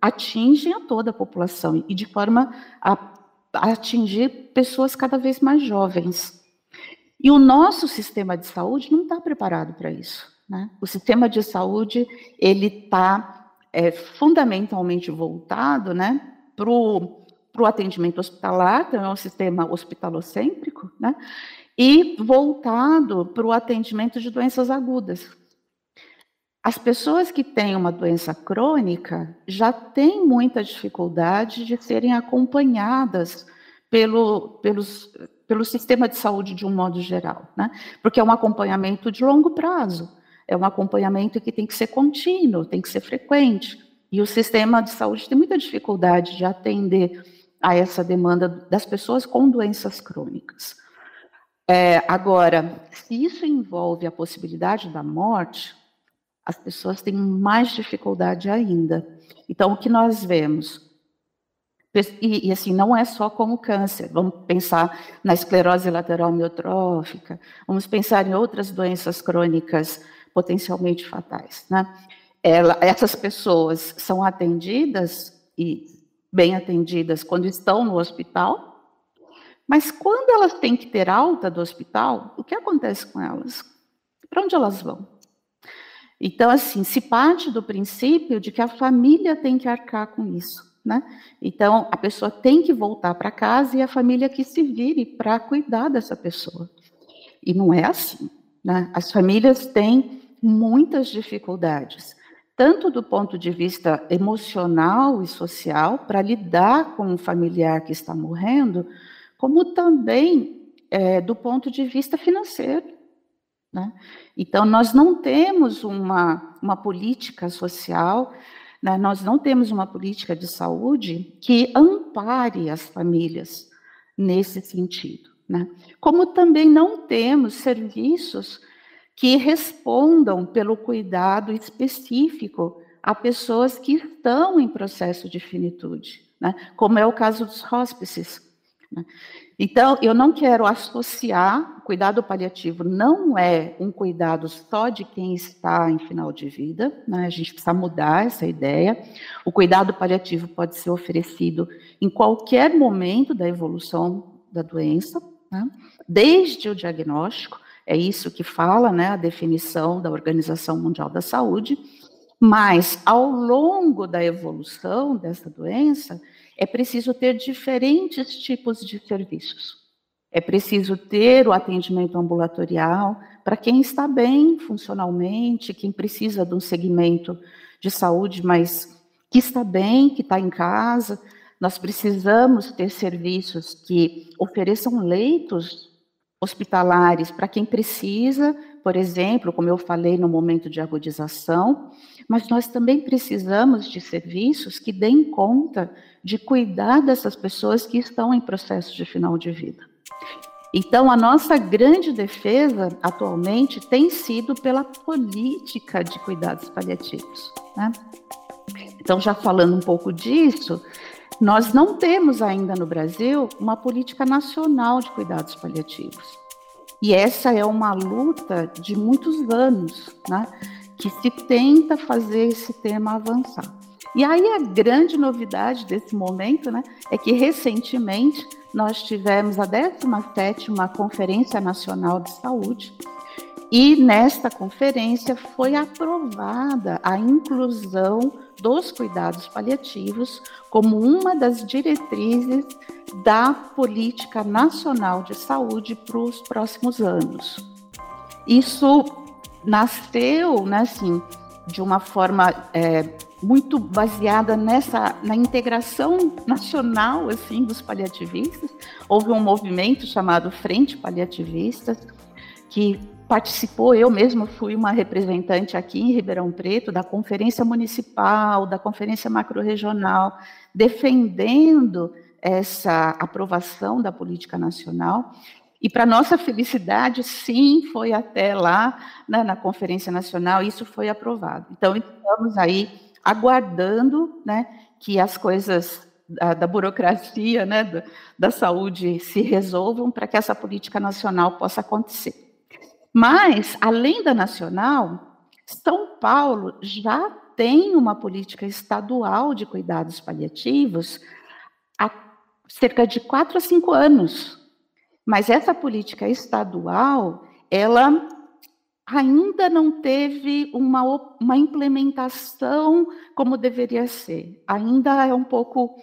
atingem a toda a população e de forma a, a atingir pessoas cada vez mais jovens. E o nosso sistema de saúde não está preparado para isso. Né? O sistema de saúde ele está é, fundamentalmente voltado, né, para o atendimento hospitalar, então é um sistema hospitalocêntrico, né? e voltado para o atendimento de doenças agudas. As pessoas que têm uma doença crônica já têm muita dificuldade de serem acompanhadas pelo, pelos, pelo sistema de saúde de um modo geral, né? porque é um acompanhamento de longo prazo, é um acompanhamento que tem que ser contínuo, tem que ser frequente. E o sistema de saúde tem muita dificuldade de atender a essa demanda das pessoas com doenças crônicas. É, agora, se isso envolve a possibilidade da morte, as pessoas têm mais dificuldade ainda. Então, o que nós vemos? E, e, assim, não é só com o câncer, vamos pensar na esclerose lateral miotrófica, vamos pensar em outras doenças crônicas potencialmente fatais, né? Ela, essas pessoas são atendidas e bem atendidas quando estão no hospital, mas quando elas têm que ter alta do hospital, o que acontece com elas? Para onde elas vão? Então, assim, se parte do princípio de que a família tem que arcar com isso, né? Então, a pessoa tem que voltar para casa e a família que se vire para cuidar dessa pessoa. E não é assim, né? As famílias têm muitas dificuldades tanto do ponto de vista emocional e social, para lidar com um familiar que está morrendo, como também é, do ponto de vista financeiro. Né? Então, nós não temos uma, uma política social, né? nós não temos uma política de saúde que ampare as famílias nesse sentido. Né? Como também não temos serviços que respondam pelo cuidado específico a pessoas que estão em processo de finitude, né? como é o caso dos hóspices. Né? Então, eu não quero associar, cuidado paliativo não é um cuidado só de quem está em final de vida, né? a gente precisa mudar essa ideia. O cuidado paliativo pode ser oferecido em qualquer momento da evolução da doença, né? desde o diagnóstico, é isso que fala né, a definição da Organização Mundial da Saúde, mas ao longo da evolução dessa doença, é preciso ter diferentes tipos de serviços. É preciso ter o atendimento ambulatorial para quem está bem funcionalmente, quem precisa de um segmento de saúde, mas que está bem, que está em casa. Nós precisamos ter serviços que ofereçam leitos hospitalares para quem precisa, por exemplo, como eu falei no momento de agudização, mas nós também precisamos de serviços que deem conta de cuidar dessas pessoas que estão em processo de final de vida. Então, a nossa grande defesa atualmente tem sido pela política de cuidados paliativos. Né? Então, já falando um pouco disso, nós não temos ainda no Brasil uma política nacional de cuidados paliativos. E essa é uma luta de muitos anos, né, que se tenta fazer esse tema avançar. E aí a grande novidade desse momento, né, é que recentemente nós tivemos a 17ª Conferência Nacional de Saúde, e nesta conferência foi aprovada a inclusão dos cuidados paliativos como uma das diretrizes da política nacional de saúde para os próximos anos. Isso nasceu, né, assim, de uma forma é, muito baseada nessa na integração nacional assim dos paliativistas. Houve um movimento chamado Frente Paliativistas que participou, eu mesmo fui uma representante aqui em Ribeirão Preto da conferência municipal, da conferência macro-regional, defendendo essa aprovação da política nacional. E para nossa felicidade, sim, foi até lá né, na conferência nacional, isso foi aprovado. Então estamos aí aguardando, né, que as coisas da, da burocracia, né, da, da saúde se resolvam para que essa política nacional possa acontecer. Mas, além da nacional, São Paulo já tem uma política estadual de cuidados paliativos há cerca de quatro a cinco anos. Mas essa política estadual, ela ainda não teve uma, uma implementação como deveria ser. Ainda é um pouco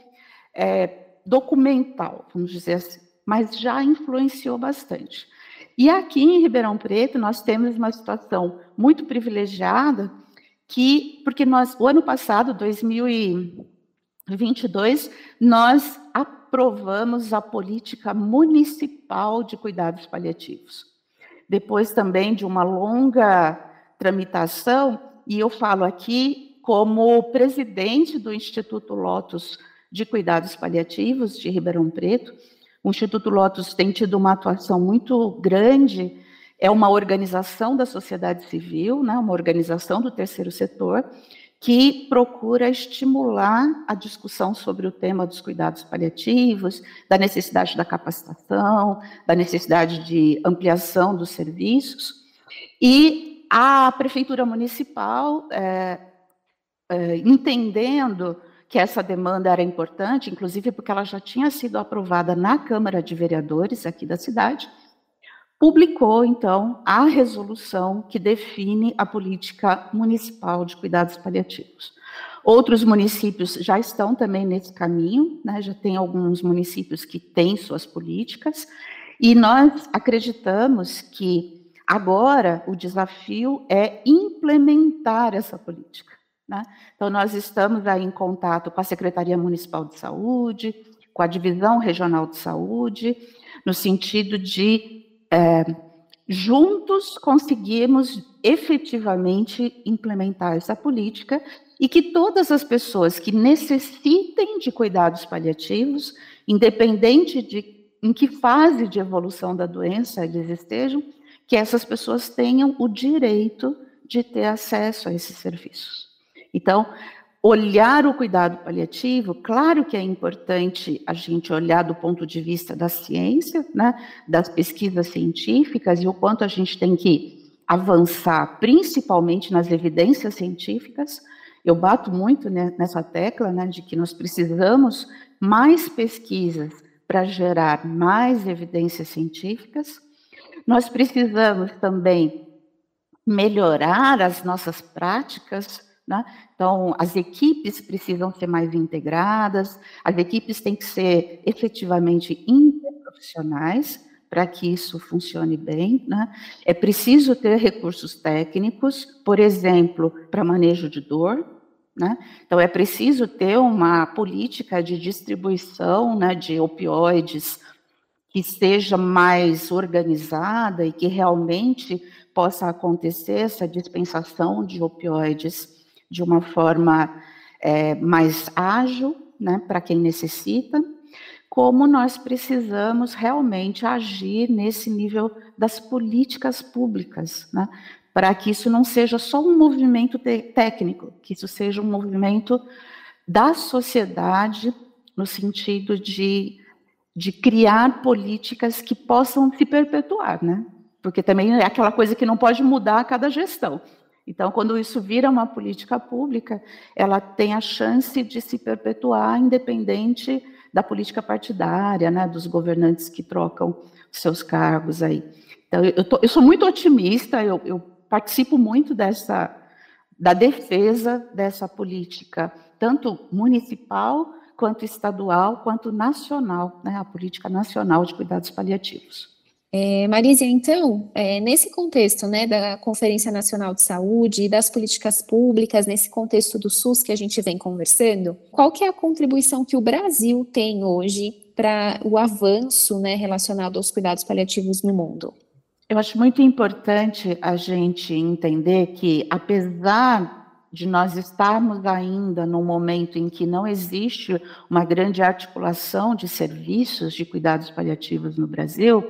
é, documental, vamos dizer assim, mas já influenciou bastante. E aqui em Ribeirão Preto nós temos uma situação muito privilegiada que porque nós o ano passado, 2022, nós aprovamos a política municipal de cuidados paliativos. Depois também de uma longa tramitação, e eu falo aqui como presidente do Instituto Lotus de Cuidados Paliativos de Ribeirão Preto, o Instituto Lotus tem tido uma atuação muito grande, é uma organização da sociedade civil, né, uma organização do terceiro setor, que procura estimular a discussão sobre o tema dos cuidados paliativos, da necessidade da capacitação, da necessidade de ampliação dos serviços. E a Prefeitura Municipal, é, é, entendendo que essa demanda era importante, inclusive porque ela já tinha sido aprovada na Câmara de Vereadores aqui da cidade, publicou, então, a resolução que define a política municipal de cuidados paliativos. Outros municípios já estão também nesse caminho, né, já tem alguns municípios que têm suas políticas, e nós acreditamos que agora o desafio é implementar essa política. Né? Então, nós estamos aí em contato com a Secretaria Municipal de Saúde, com a Divisão Regional de Saúde, no sentido de é, juntos conseguimos efetivamente implementar essa política e que todas as pessoas que necessitem de cuidados paliativos, independente de em que fase de evolução da doença eles estejam, que essas pessoas tenham o direito de ter acesso a esses serviços. Então, olhar o cuidado paliativo, claro que é importante a gente olhar do ponto de vista da ciência, né, das pesquisas científicas e o quanto a gente tem que avançar, principalmente nas evidências científicas. Eu bato muito nessa tecla, né, de que nós precisamos mais pesquisas para gerar mais evidências científicas. Nós precisamos também melhorar as nossas práticas né? Então, as equipes precisam ser mais integradas, as equipes têm que ser efetivamente interprofissionais para que isso funcione bem. Né? É preciso ter recursos técnicos, por exemplo, para manejo de dor. Né? Então, é preciso ter uma política de distribuição né, de opioides que seja mais organizada e que realmente possa acontecer essa dispensação de opioides de uma forma é, mais ágil, né, para quem necessita, como nós precisamos realmente agir nesse nível das políticas públicas, né, para que isso não seja só um movimento técnico, que isso seja um movimento da sociedade no sentido de, de criar políticas que possam se perpetuar, né? Porque também é aquela coisa que não pode mudar a cada gestão. Então, quando isso vira uma política pública, ela tem a chance de se perpetuar independente da política partidária, né, dos governantes que trocam seus cargos aí. Então, eu, tô, eu sou muito otimista, eu, eu participo muito dessa da defesa dessa política, tanto municipal quanto estadual, quanto nacional, né, a política nacional de cuidados paliativos. É, Marisa, então, é, nesse contexto né, da Conferência Nacional de Saúde e das políticas públicas, nesse contexto do SUS que a gente vem conversando, qual que é a contribuição que o Brasil tem hoje para o avanço né, relacionado aos cuidados paliativos no mundo? Eu acho muito importante a gente entender que, apesar de nós estarmos ainda num momento em que não existe uma grande articulação de serviços de cuidados paliativos no Brasil,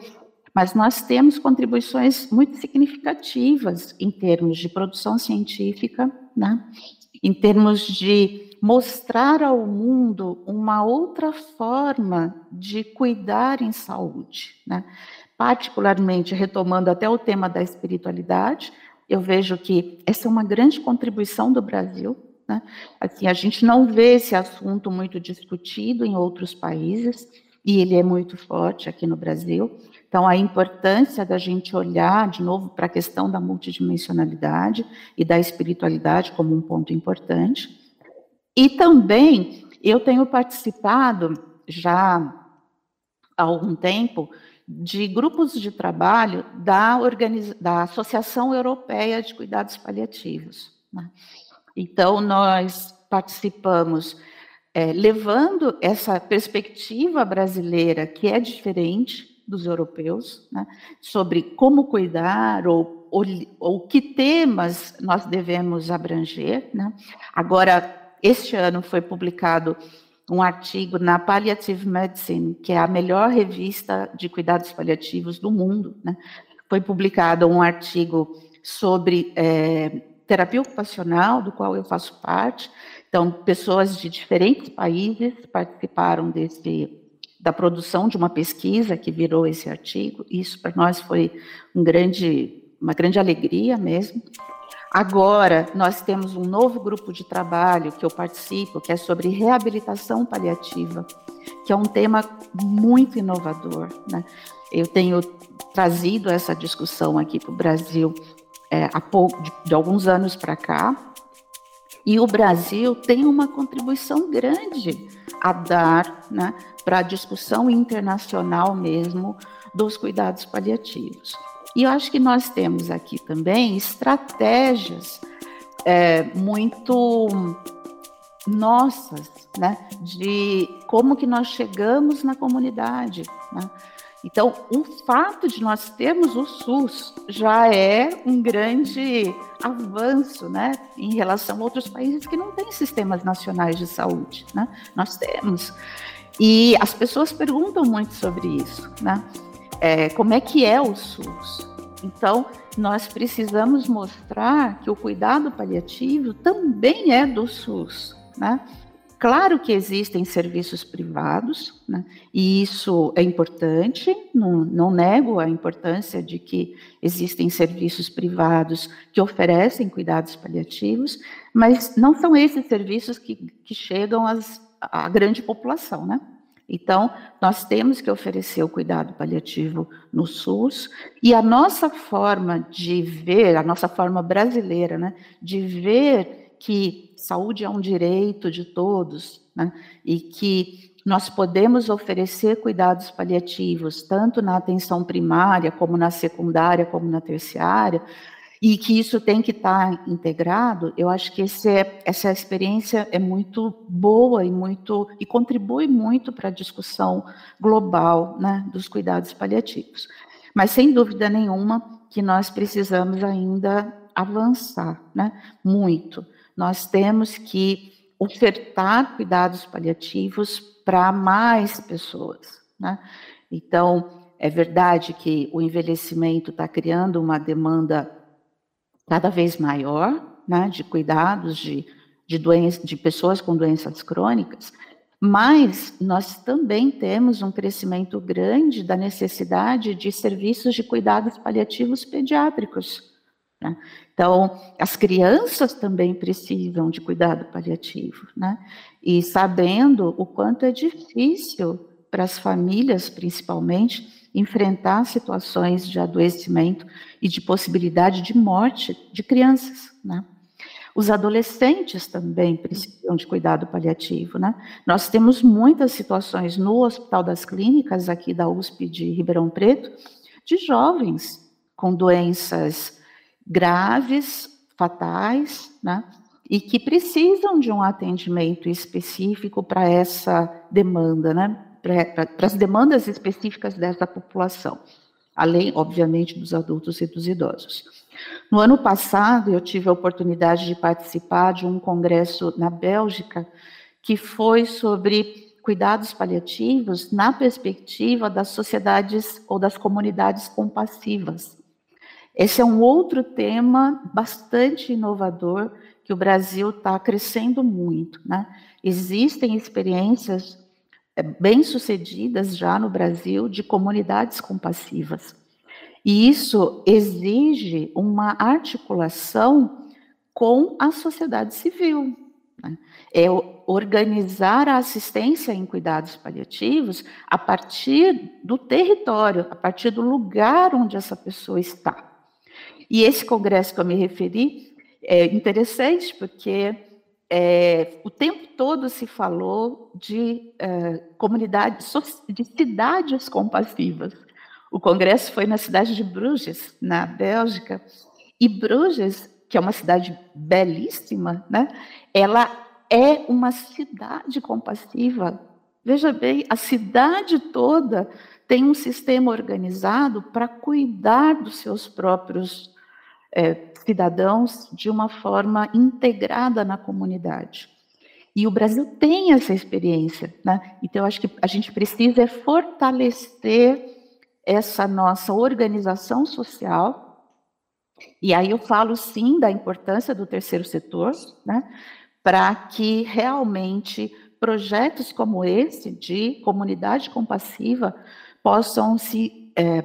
mas nós temos contribuições muito significativas em termos de produção científica, né? em termos de mostrar ao mundo uma outra forma de cuidar em saúde, né? particularmente retomando até o tema da espiritualidade, eu vejo que essa é uma grande contribuição do Brasil. Né? Assim, a gente não vê esse assunto muito discutido em outros países, e ele é muito forte aqui no Brasil. Então, a importância da gente olhar de novo para a questão da multidimensionalidade e da espiritualidade como um ponto importante. E também eu tenho participado já há algum tempo de grupos de trabalho da, da Associação Europeia de Cuidados Paliativos. Né? Então, nós participamos é, levando essa perspectiva brasileira, que é diferente, dos europeus, né, sobre como cuidar ou, ou, ou, que temas nós devemos abranger. Né. Agora, este ano foi publicado um artigo na Palliative Medicine, que é a melhor revista de cuidados paliativos do mundo. Né. Foi publicado um artigo sobre é, terapia ocupacional, do qual eu faço parte. Então, pessoas de diferentes países participaram desse da produção de uma pesquisa que virou esse artigo. Isso para nós foi um grande, uma grande alegria mesmo. Agora, nós temos um novo grupo de trabalho que eu participo, que é sobre reabilitação paliativa, que é um tema muito inovador. Né? Eu tenho trazido essa discussão aqui para o Brasil é, há pouco, de, de alguns anos para cá, e o Brasil tem uma contribuição grande a dar né, para a discussão internacional mesmo dos cuidados paliativos. E eu acho que nós temos aqui também estratégias é, muito nossas, né, de como que nós chegamos na comunidade. Né? Então, o fato de nós termos o SUS já é um grande avanço, né, em relação a outros países que não têm sistemas nacionais de saúde, né? Nós temos. E as pessoas perguntam muito sobre isso, né? É, como é que é o SUS? Então, nós precisamos mostrar que o cuidado paliativo também é do SUS, né? Claro que existem serviços privados, né? e isso é importante, não, não, nego a importância de que existem serviços privados que oferecem cuidados paliativos, mas não são esses serviços que, que chegam às, à grande população, né? Então, nós temos que oferecer o cuidado paliativo no SUS, e a nossa forma de ver, a nossa forma brasileira, né, de ver que saúde é um direito de todos, né, e que nós podemos oferecer cuidados paliativos, tanto na atenção primária, como na secundária, como na terciária, e que isso tem que estar integrado, eu acho que é, essa experiência é muito boa e muito e contribui muito para a discussão global né, dos cuidados paliativos. Mas sem dúvida nenhuma que nós precisamos ainda avançar, né, muito. Nós temos que ofertar cuidados paliativos para mais pessoas, né? Então, é verdade que o envelhecimento está criando uma demanda cada vez maior, né, de cuidados de, de, de pessoas com doenças crônicas, mas nós também temos um crescimento grande da necessidade de serviços de cuidados paliativos pediátricos. Né? Então, as crianças também precisam de cuidado paliativo, né? E sabendo o quanto é difícil para as famílias, principalmente, enfrentar situações de adoecimento e de possibilidade de morte de crianças, né? Os adolescentes também precisam de cuidado paliativo, né? Nós temos muitas situações no Hospital das Clínicas, aqui da USP de Ribeirão Preto, de jovens com doenças graves, fatais, né? E que precisam de um atendimento específico para essa demanda, né? Para as demandas específicas dessa população, além, obviamente, dos adultos e dos idosos. No ano passado, eu tive a oportunidade de participar de um congresso na Bélgica que foi sobre cuidados paliativos na perspectiva das sociedades ou das comunidades compassivas. Esse é um outro tema bastante inovador que o Brasil está crescendo muito. Né? Existem experiências bem-sucedidas já no Brasil de comunidades compassivas. E isso exige uma articulação com a sociedade civil. Né? É organizar a assistência em cuidados paliativos a partir do território, a partir do lugar onde essa pessoa está. E esse congresso que eu me referi é interessante porque é, o tempo todo se falou de é, comunidades, de cidades compassivas. O congresso foi na cidade de Bruges, na Bélgica, e Bruges, que é uma cidade belíssima, né? Ela é uma cidade compassiva. Veja bem, a cidade toda tem um sistema organizado para cuidar dos seus próprios é, cidadãos de uma forma integrada na comunidade. E o Brasil tem essa experiência, né? Então, eu acho que a gente precisa fortalecer essa nossa organização social. E aí eu falo sim da importância do terceiro setor, né? Para que realmente projetos como esse de comunidade compassiva possam se é,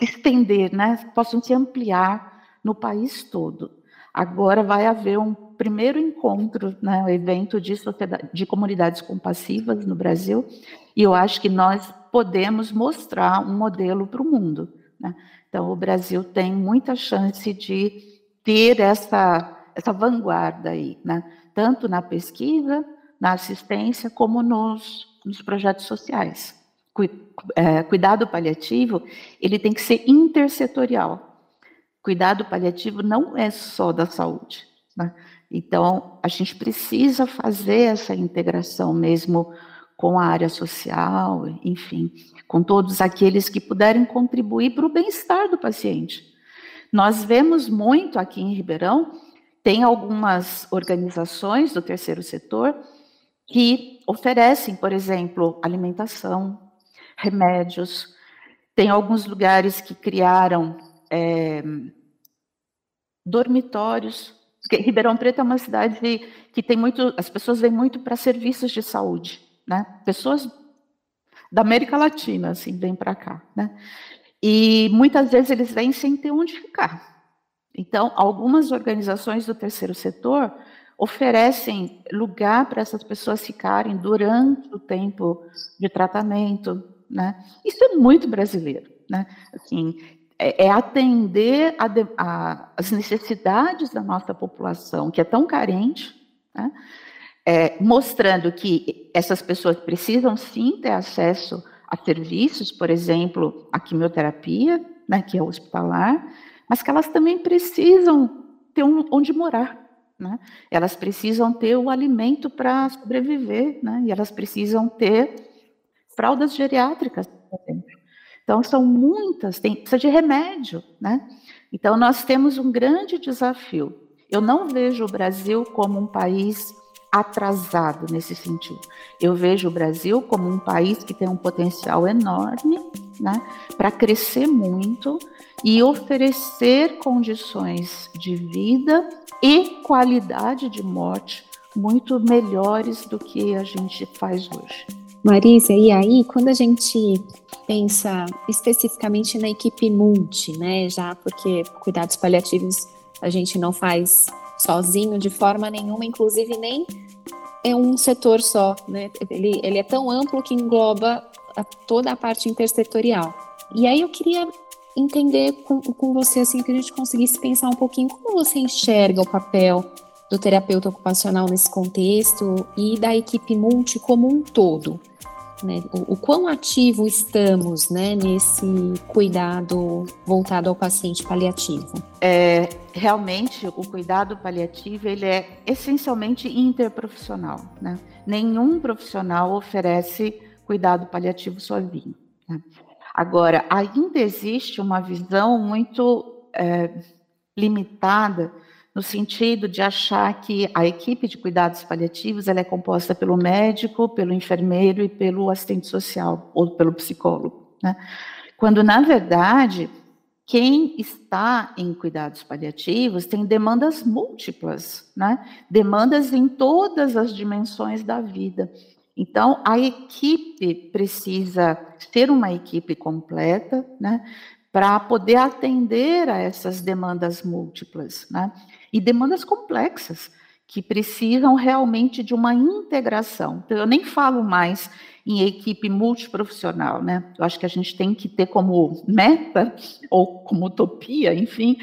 estender, né? Possam se ampliar no país todo. Agora vai haver um primeiro encontro, né, um evento de, de comunidades compassivas no Brasil, e eu acho que nós podemos mostrar um modelo para o mundo. Né? Então, o Brasil tem muita chance de ter essa, essa vanguarda aí, né? tanto na pesquisa, na assistência, como nos, nos projetos sociais. É, cuidado paliativo, ele tem que ser intersetorial, cuidado paliativo não é só da saúde. Né? Então, a gente precisa fazer essa integração mesmo com a área social, enfim, com todos aqueles que puderem contribuir para o bem-estar do paciente. Nós vemos muito aqui em Ribeirão, tem algumas organizações do terceiro setor que oferecem, por exemplo, alimentação, remédios. Tem alguns lugares que criaram é, dormitórios. Porque Ribeirão Preto é uma cidade que tem muito, as pessoas vêm muito para serviços de saúde, né? Pessoas da América Latina, assim, vêm para cá, né? E muitas vezes eles vêm sem ter onde ficar. Então, algumas organizações do terceiro setor oferecem lugar para essas pessoas ficarem durante o tempo de tratamento, né? Isso é muito brasileiro, né? Assim, é, é atender a, a, as necessidades da nossa população, que é tão carente, né? é, mostrando que essas pessoas precisam sim ter acesso a serviços, por exemplo, a quimioterapia, né, que é hospitalar, mas que elas também precisam ter um, onde morar. Né? Elas precisam ter o alimento para sobreviver, né? e elas precisam ter fraldas geriátricas, por exemplo. Então, são muitas, tem, precisa de remédio. Né? Então, nós temos um grande desafio. Eu não vejo o Brasil como um país atrasado nesse sentido. Eu vejo o Brasil como um país que tem um potencial enorme né, para crescer muito e oferecer condições de vida e qualidade de morte muito melhores do que a gente faz hoje. Marisa, e aí, quando a gente pensa especificamente na equipe multi, né, já porque cuidados paliativos a gente não faz sozinho de forma nenhuma, inclusive nem é um setor só, né? Ele, ele é tão amplo que engloba a, toda a parte intersetorial. E aí eu queria entender com, com você, assim, que a gente conseguisse pensar um pouquinho como você enxerga o papel do terapeuta ocupacional nesse contexto e da equipe multi como um todo. Né? O, o, quão ativo estamos né, nesse cuidado voltado ao paciente paliativo? É, realmente, o cuidado paliativo ele é essencialmente interprofissional. Né? Nenhum profissional oferece cuidado paliativo sozinho. Né? Agora, ainda existe uma visão muito é, limitada no sentido de achar que a equipe de cuidados paliativos ela é composta pelo médico, pelo enfermeiro e pelo assistente social ou pelo psicólogo, né? Quando na verdade quem está em cuidados paliativos tem demandas múltiplas, né? Demandas em todas as dimensões da vida. Então, a equipe precisa ser uma equipe completa, né? Para poder atender a essas demandas múltiplas, né? E demandas complexas que precisam realmente de uma integração. Então, eu nem falo mais em equipe multiprofissional, né? Eu acho que a gente tem que ter como meta ou como utopia, enfim,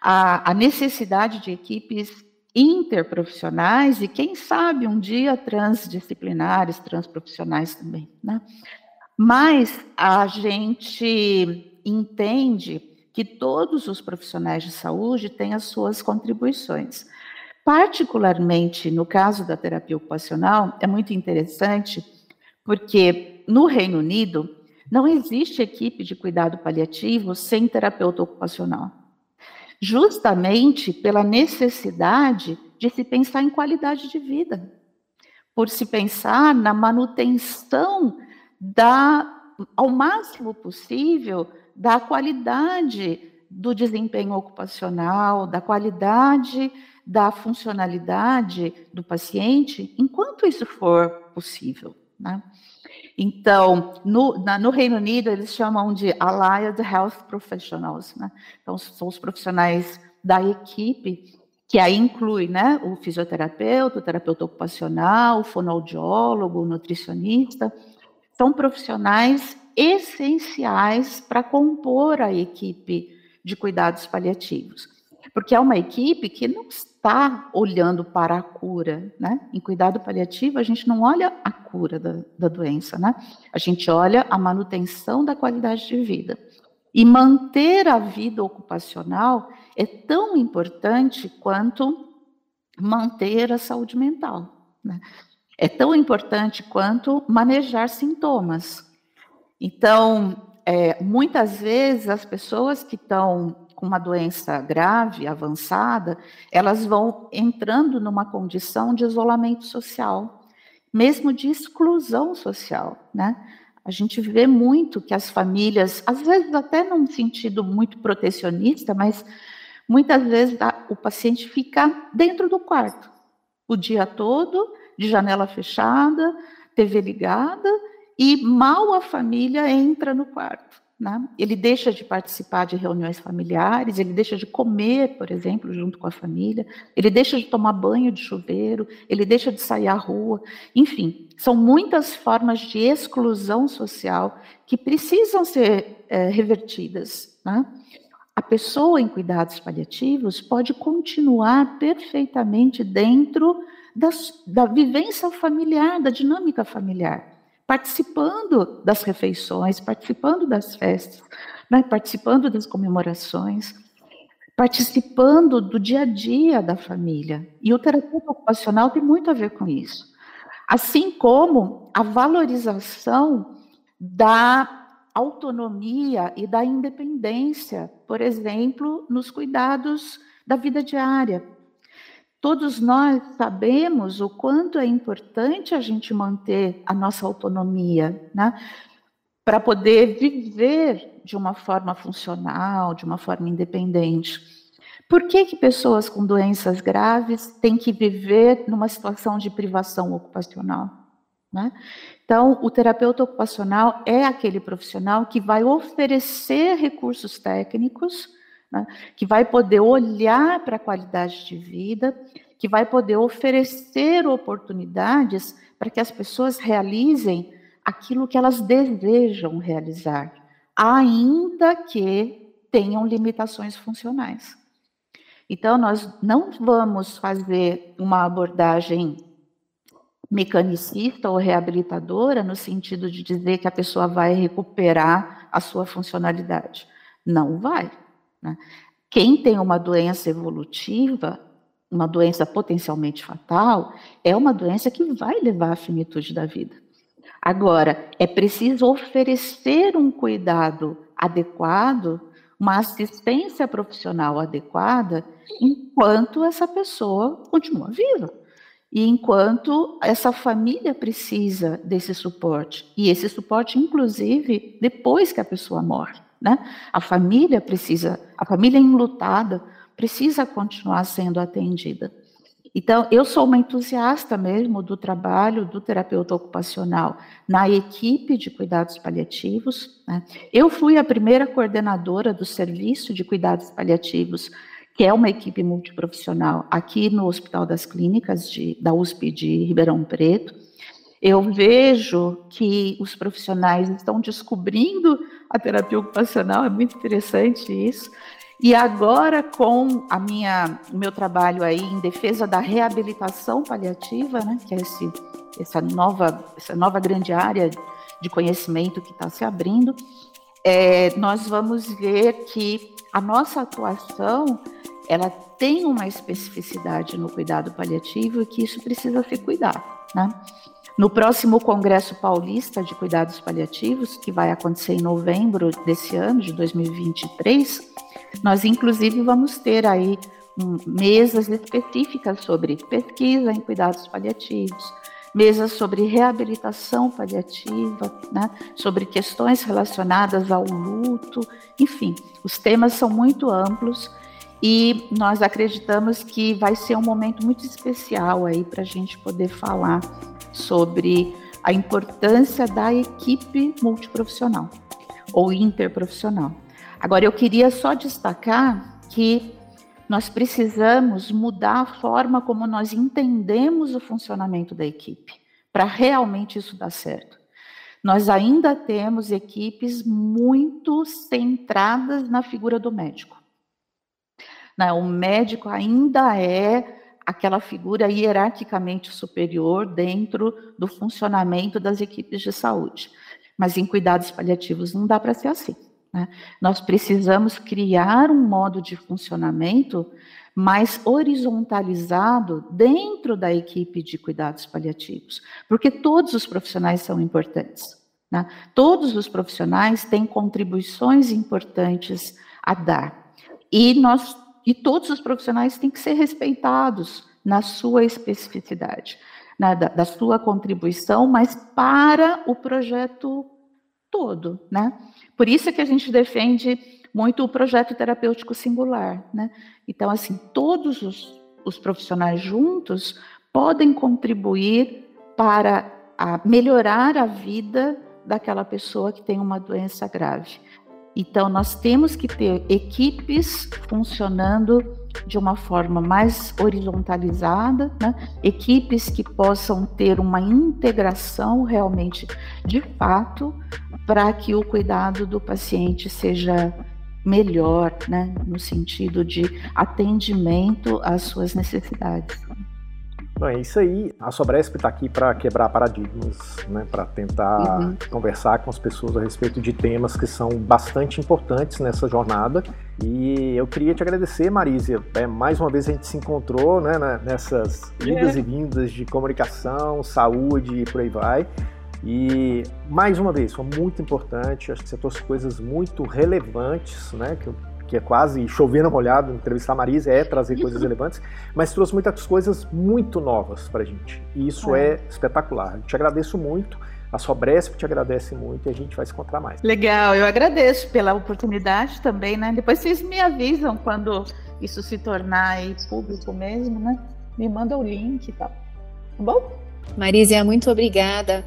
a, a necessidade de equipes interprofissionais e quem sabe um dia transdisciplinares, transprofissionais também, né? Mas a gente entende que todos os profissionais de saúde têm as suas contribuições. Particularmente no caso da terapia ocupacional, é muito interessante porque no Reino Unido não existe equipe de cuidado paliativo sem terapeuta ocupacional. Justamente pela necessidade de se pensar em qualidade de vida, por se pensar na manutenção da ao máximo possível da qualidade do desempenho ocupacional, da qualidade da funcionalidade do paciente, enquanto isso for possível. Né? Então, no, na, no, Reino Unido, eles chamam de Allied Health Professionals. Né? Então, são os profissionais da equipe, que aí inclui né, o fisioterapeuta, o terapeuta ocupacional, o fonoaudiólogo, o nutricionista. São profissionais essenciais para compor a equipe de cuidados paliativos. Porque é uma equipe que não está olhando para a cura, né? Em cuidado paliativo, a gente não olha a cura da, da doença, né? A gente olha a manutenção da qualidade de vida. E manter a vida ocupacional é tão importante quanto manter a saúde mental. Né? é tão importante quanto manejar sintomas. Então, é, muitas vezes as pessoas que estão com uma doença grave, avançada, elas vão entrando numa condição de isolamento social, mesmo de exclusão social, né? A gente vê muito que as famílias, às vezes até num sentido muito protecionista, mas muitas vezes o paciente fica dentro do quarto o dia todo, de janela fechada, TV ligada, e mal a família entra no quarto. Né? Ele deixa de participar de reuniões familiares, ele deixa de comer, por exemplo, junto com a família, ele deixa de tomar banho de chuveiro, ele deixa de sair à rua. Enfim, são muitas formas de exclusão social que precisam ser é, revertidas. Né? A pessoa em cuidados paliativos pode continuar perfeitamente dentro das, da vivência familiar, da dinâmica familiar participando das refeições, participando das festas, né, participando das comemorações, participando do dia a dia da família. E o terapeuta ocupacional tem muito a ver com isso. Assim como a valorização da autonomia e da independência, por exemplo, nos cuidados da vida diária, Todos nós sabemos o quanto é importante a gente manter a nossa autonomia, né? Para poder viver de uma forma funcional, de uma forma independente. Por que, que pessoas com doenças graves têm que viver numa situação de privação ocupacional? Né? Então, o terapeuta ocupacional é aquele profissional que vai oferecer recursos técnicos né, que vai poder olhar para a qualidade de vida, que vai poder oferecer oportunidades para que as pessoas realizem aquilo que elas desejam realizar, ainda que tenham limitações funcionais. Então, nós não vamos fazer uma abordagem mecanicista ou reabilitadora no sentido de dizer que a pessoa vai recuperar a sua funcionalidade. Não vai. Né? Quem tem uma doença evolutiva, uma doença potencialmente fatal, é uma doença que vai levar à finitude da vida. Agora, é preciso oferecer um cuidado adequado, uma assistência profissional adequada, enquanto essa pessoa continua viva. E enquanto essa família precisa desse suporte. E esse suporte, inclusive, depois que a pessoa morre. Né? A família precisa, a família enlutada precisa continuar sendo atendida. Então, eu sou uma entusiasta mesmo do trabalho do terapeuta ocupacional na equipe de cuidados paliativos. Né? Eu fui a primeira coordenadora do serviço de cuidados paliativos, que é uma equipe multiprofissional aqui no Hospital das Clínicas de, da USP de Ribeirão Preto. Eu vejo que os profissionais estão descobrindo a terapia ocupacional, é muito interessante isso. E agora, com a minha, o meu trabalho aí em defesa da reabilitação paliativa, né, que é esse, essa, nova, essa nova grande área de conhecimento que está se abrindo, é, nós vamos ver que a nossa atuação ela tem uma especificidade no cuidado paliativo e que isso precisa ser cuidado. Né? No próximo Congresso Paulista de Cuidados Paliativos, que vai acontecer em novembro desse ano, de 2023, nós inclusive vamos ter aí um, mesas específicas sobre pesquisa em cuidados paliativos, mesas sobre reabilitação paliativa, né, sobre questões relacionadas ao luto, enfim, os temas são muito amplos e nós acreditamos que vai ser um momento muito especial aí para a gente poder falar sobre a importância da equipe multiprofissional ou interprofissional. Agora, eu queria só destacar que nós precisamos mudar a forma como nós entendemos o funcionamento da equipe, para realmente isso dar certo. Nós ainda temos equipes muito centradas na figura do médico. Né, o médico ainda é aquela figura hierarquicamente superior dentro do funcionamento das equipes de saúde. Mas em cuidados paliativos não dá para ser assim. Né? Nós precisamos criar um modo de funcionamento mais horizontalizado dentro da equipe de cuidados paliativos, porque todos os profissionais são importantes. Né? Todos os profissionais têm contribuições importantes a dar. E, nós, e todos os profissionais têm que ser respeitados na sua especificidade, né? da, da sua contribuição, mas para o projeto todo. Né? Por isso é que a gente defende muito o projeto terapêutico singular, né? Então, assim, todos os, os profissionais juntos podem contribuir para a melhorar a vida daquela pessoa que tem uma doença grave. Então, nós temos que ter equipes funcionando de uma forma mais horizontalizada, né? equipes que possam ter uma integração realmente de fato, para que o cuidado do paciente seja melhor, né, no sentido de atendimento às suas necessidades. É isso aí. A Sobresp está aqui para quebrar paradigmas, né, para tentar uhum. conversar com as pessoas a respeito de temas que são bastante importantes nessa jornada. E eu queria te agradecer, Marísia. É, mais uma vez a gente se encontrou né, nessas idas é. e vindas de comunicação, saúde e por aí vai. E mais uma vez, foi muito importante, acho que você trouxe coisas muito relevantes, né? Que, que é quase chover na molhada, entrevistar a Marisa é trazer coisas relevantes, mas trouxe muitas coisas muito novas para a gente. E isso é. é espetacular. Eu te agradeço muito. A Sobresp te agradece muito e a gente vai se encontrar mais. Legal, eu agradeço pela oportunidade também, né? Depois vocês me avisam quando isso se tornar público mesmo, né? Me manda o link e tal. Tá bom? Marisa, muito obrigada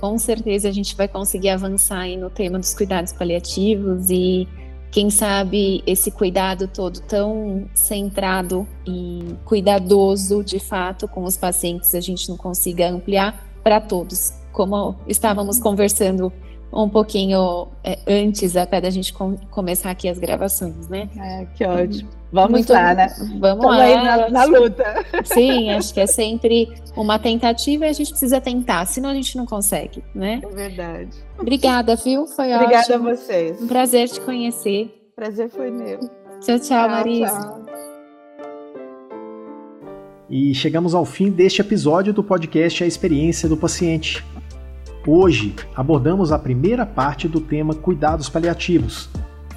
com certeza a gente vai conseguir avançar aí no tema dos cuidados paliativos e quem sabe esse cuidado todo tão centrado e cuidadoso de fato com os pacientes a gente não consiga ampliar para todos, como estávamos conversando um pouquinho é, antes até da gente com, começar aqui as gravações, né? É, que ótimo. Vamos Muito, lá, né? Vamos Tamo lá. Aí na, na, luta. Sim, acho que é sempre uma tentativa e a gente precisa tentar, senão a gente não consegue, né? É verdade. Obrigada, viu? Foi Obrigada ótimo. Obrigada a vocês. Um prazer te conhecer. Prazer foi meu. Tchau, tchau, tchau Marisa. Tchau. E chegamos ao fim deste episódio do podcast A Experiência do Paciente. Hoje abordamos a primeira parte do tema Cuidados Paliativos,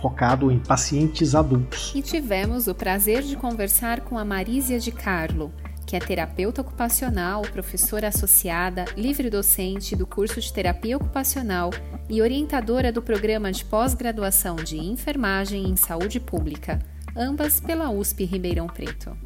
focado em pacientes adultos. E tivemos o prazer de conversar com a Marísia de Carlo, que é terapeuta ocupacional, professora associada, livre docente do curso de terapia ocupacional e orientadora do programa de pós-graduação de enfermagem em saúde pública, ambas pela USP Ribeirão Preto.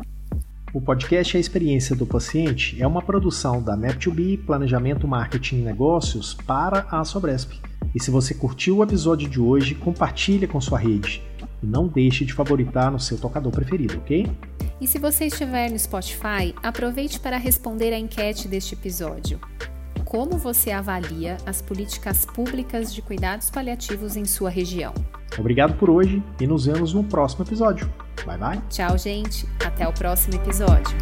O podcast A Experiência do Paciente é uma produção da Map2B Planejamento Marketing e Negócios para a Sobresp. E se você curtiu o episódio de hoje, compartilhe com sua rede. E não deixe de favoritar no seu tocador preferido, ok? E se você estiver no Spotify, aproveite para responder a enquete deste episódio. Como você avalia as políticas públicas de cuidados paliativos em sua região? Obrigado por hoje e nos vemos no próximo episódio. Bye bye. Tchau, gente. Até o próximo episódio.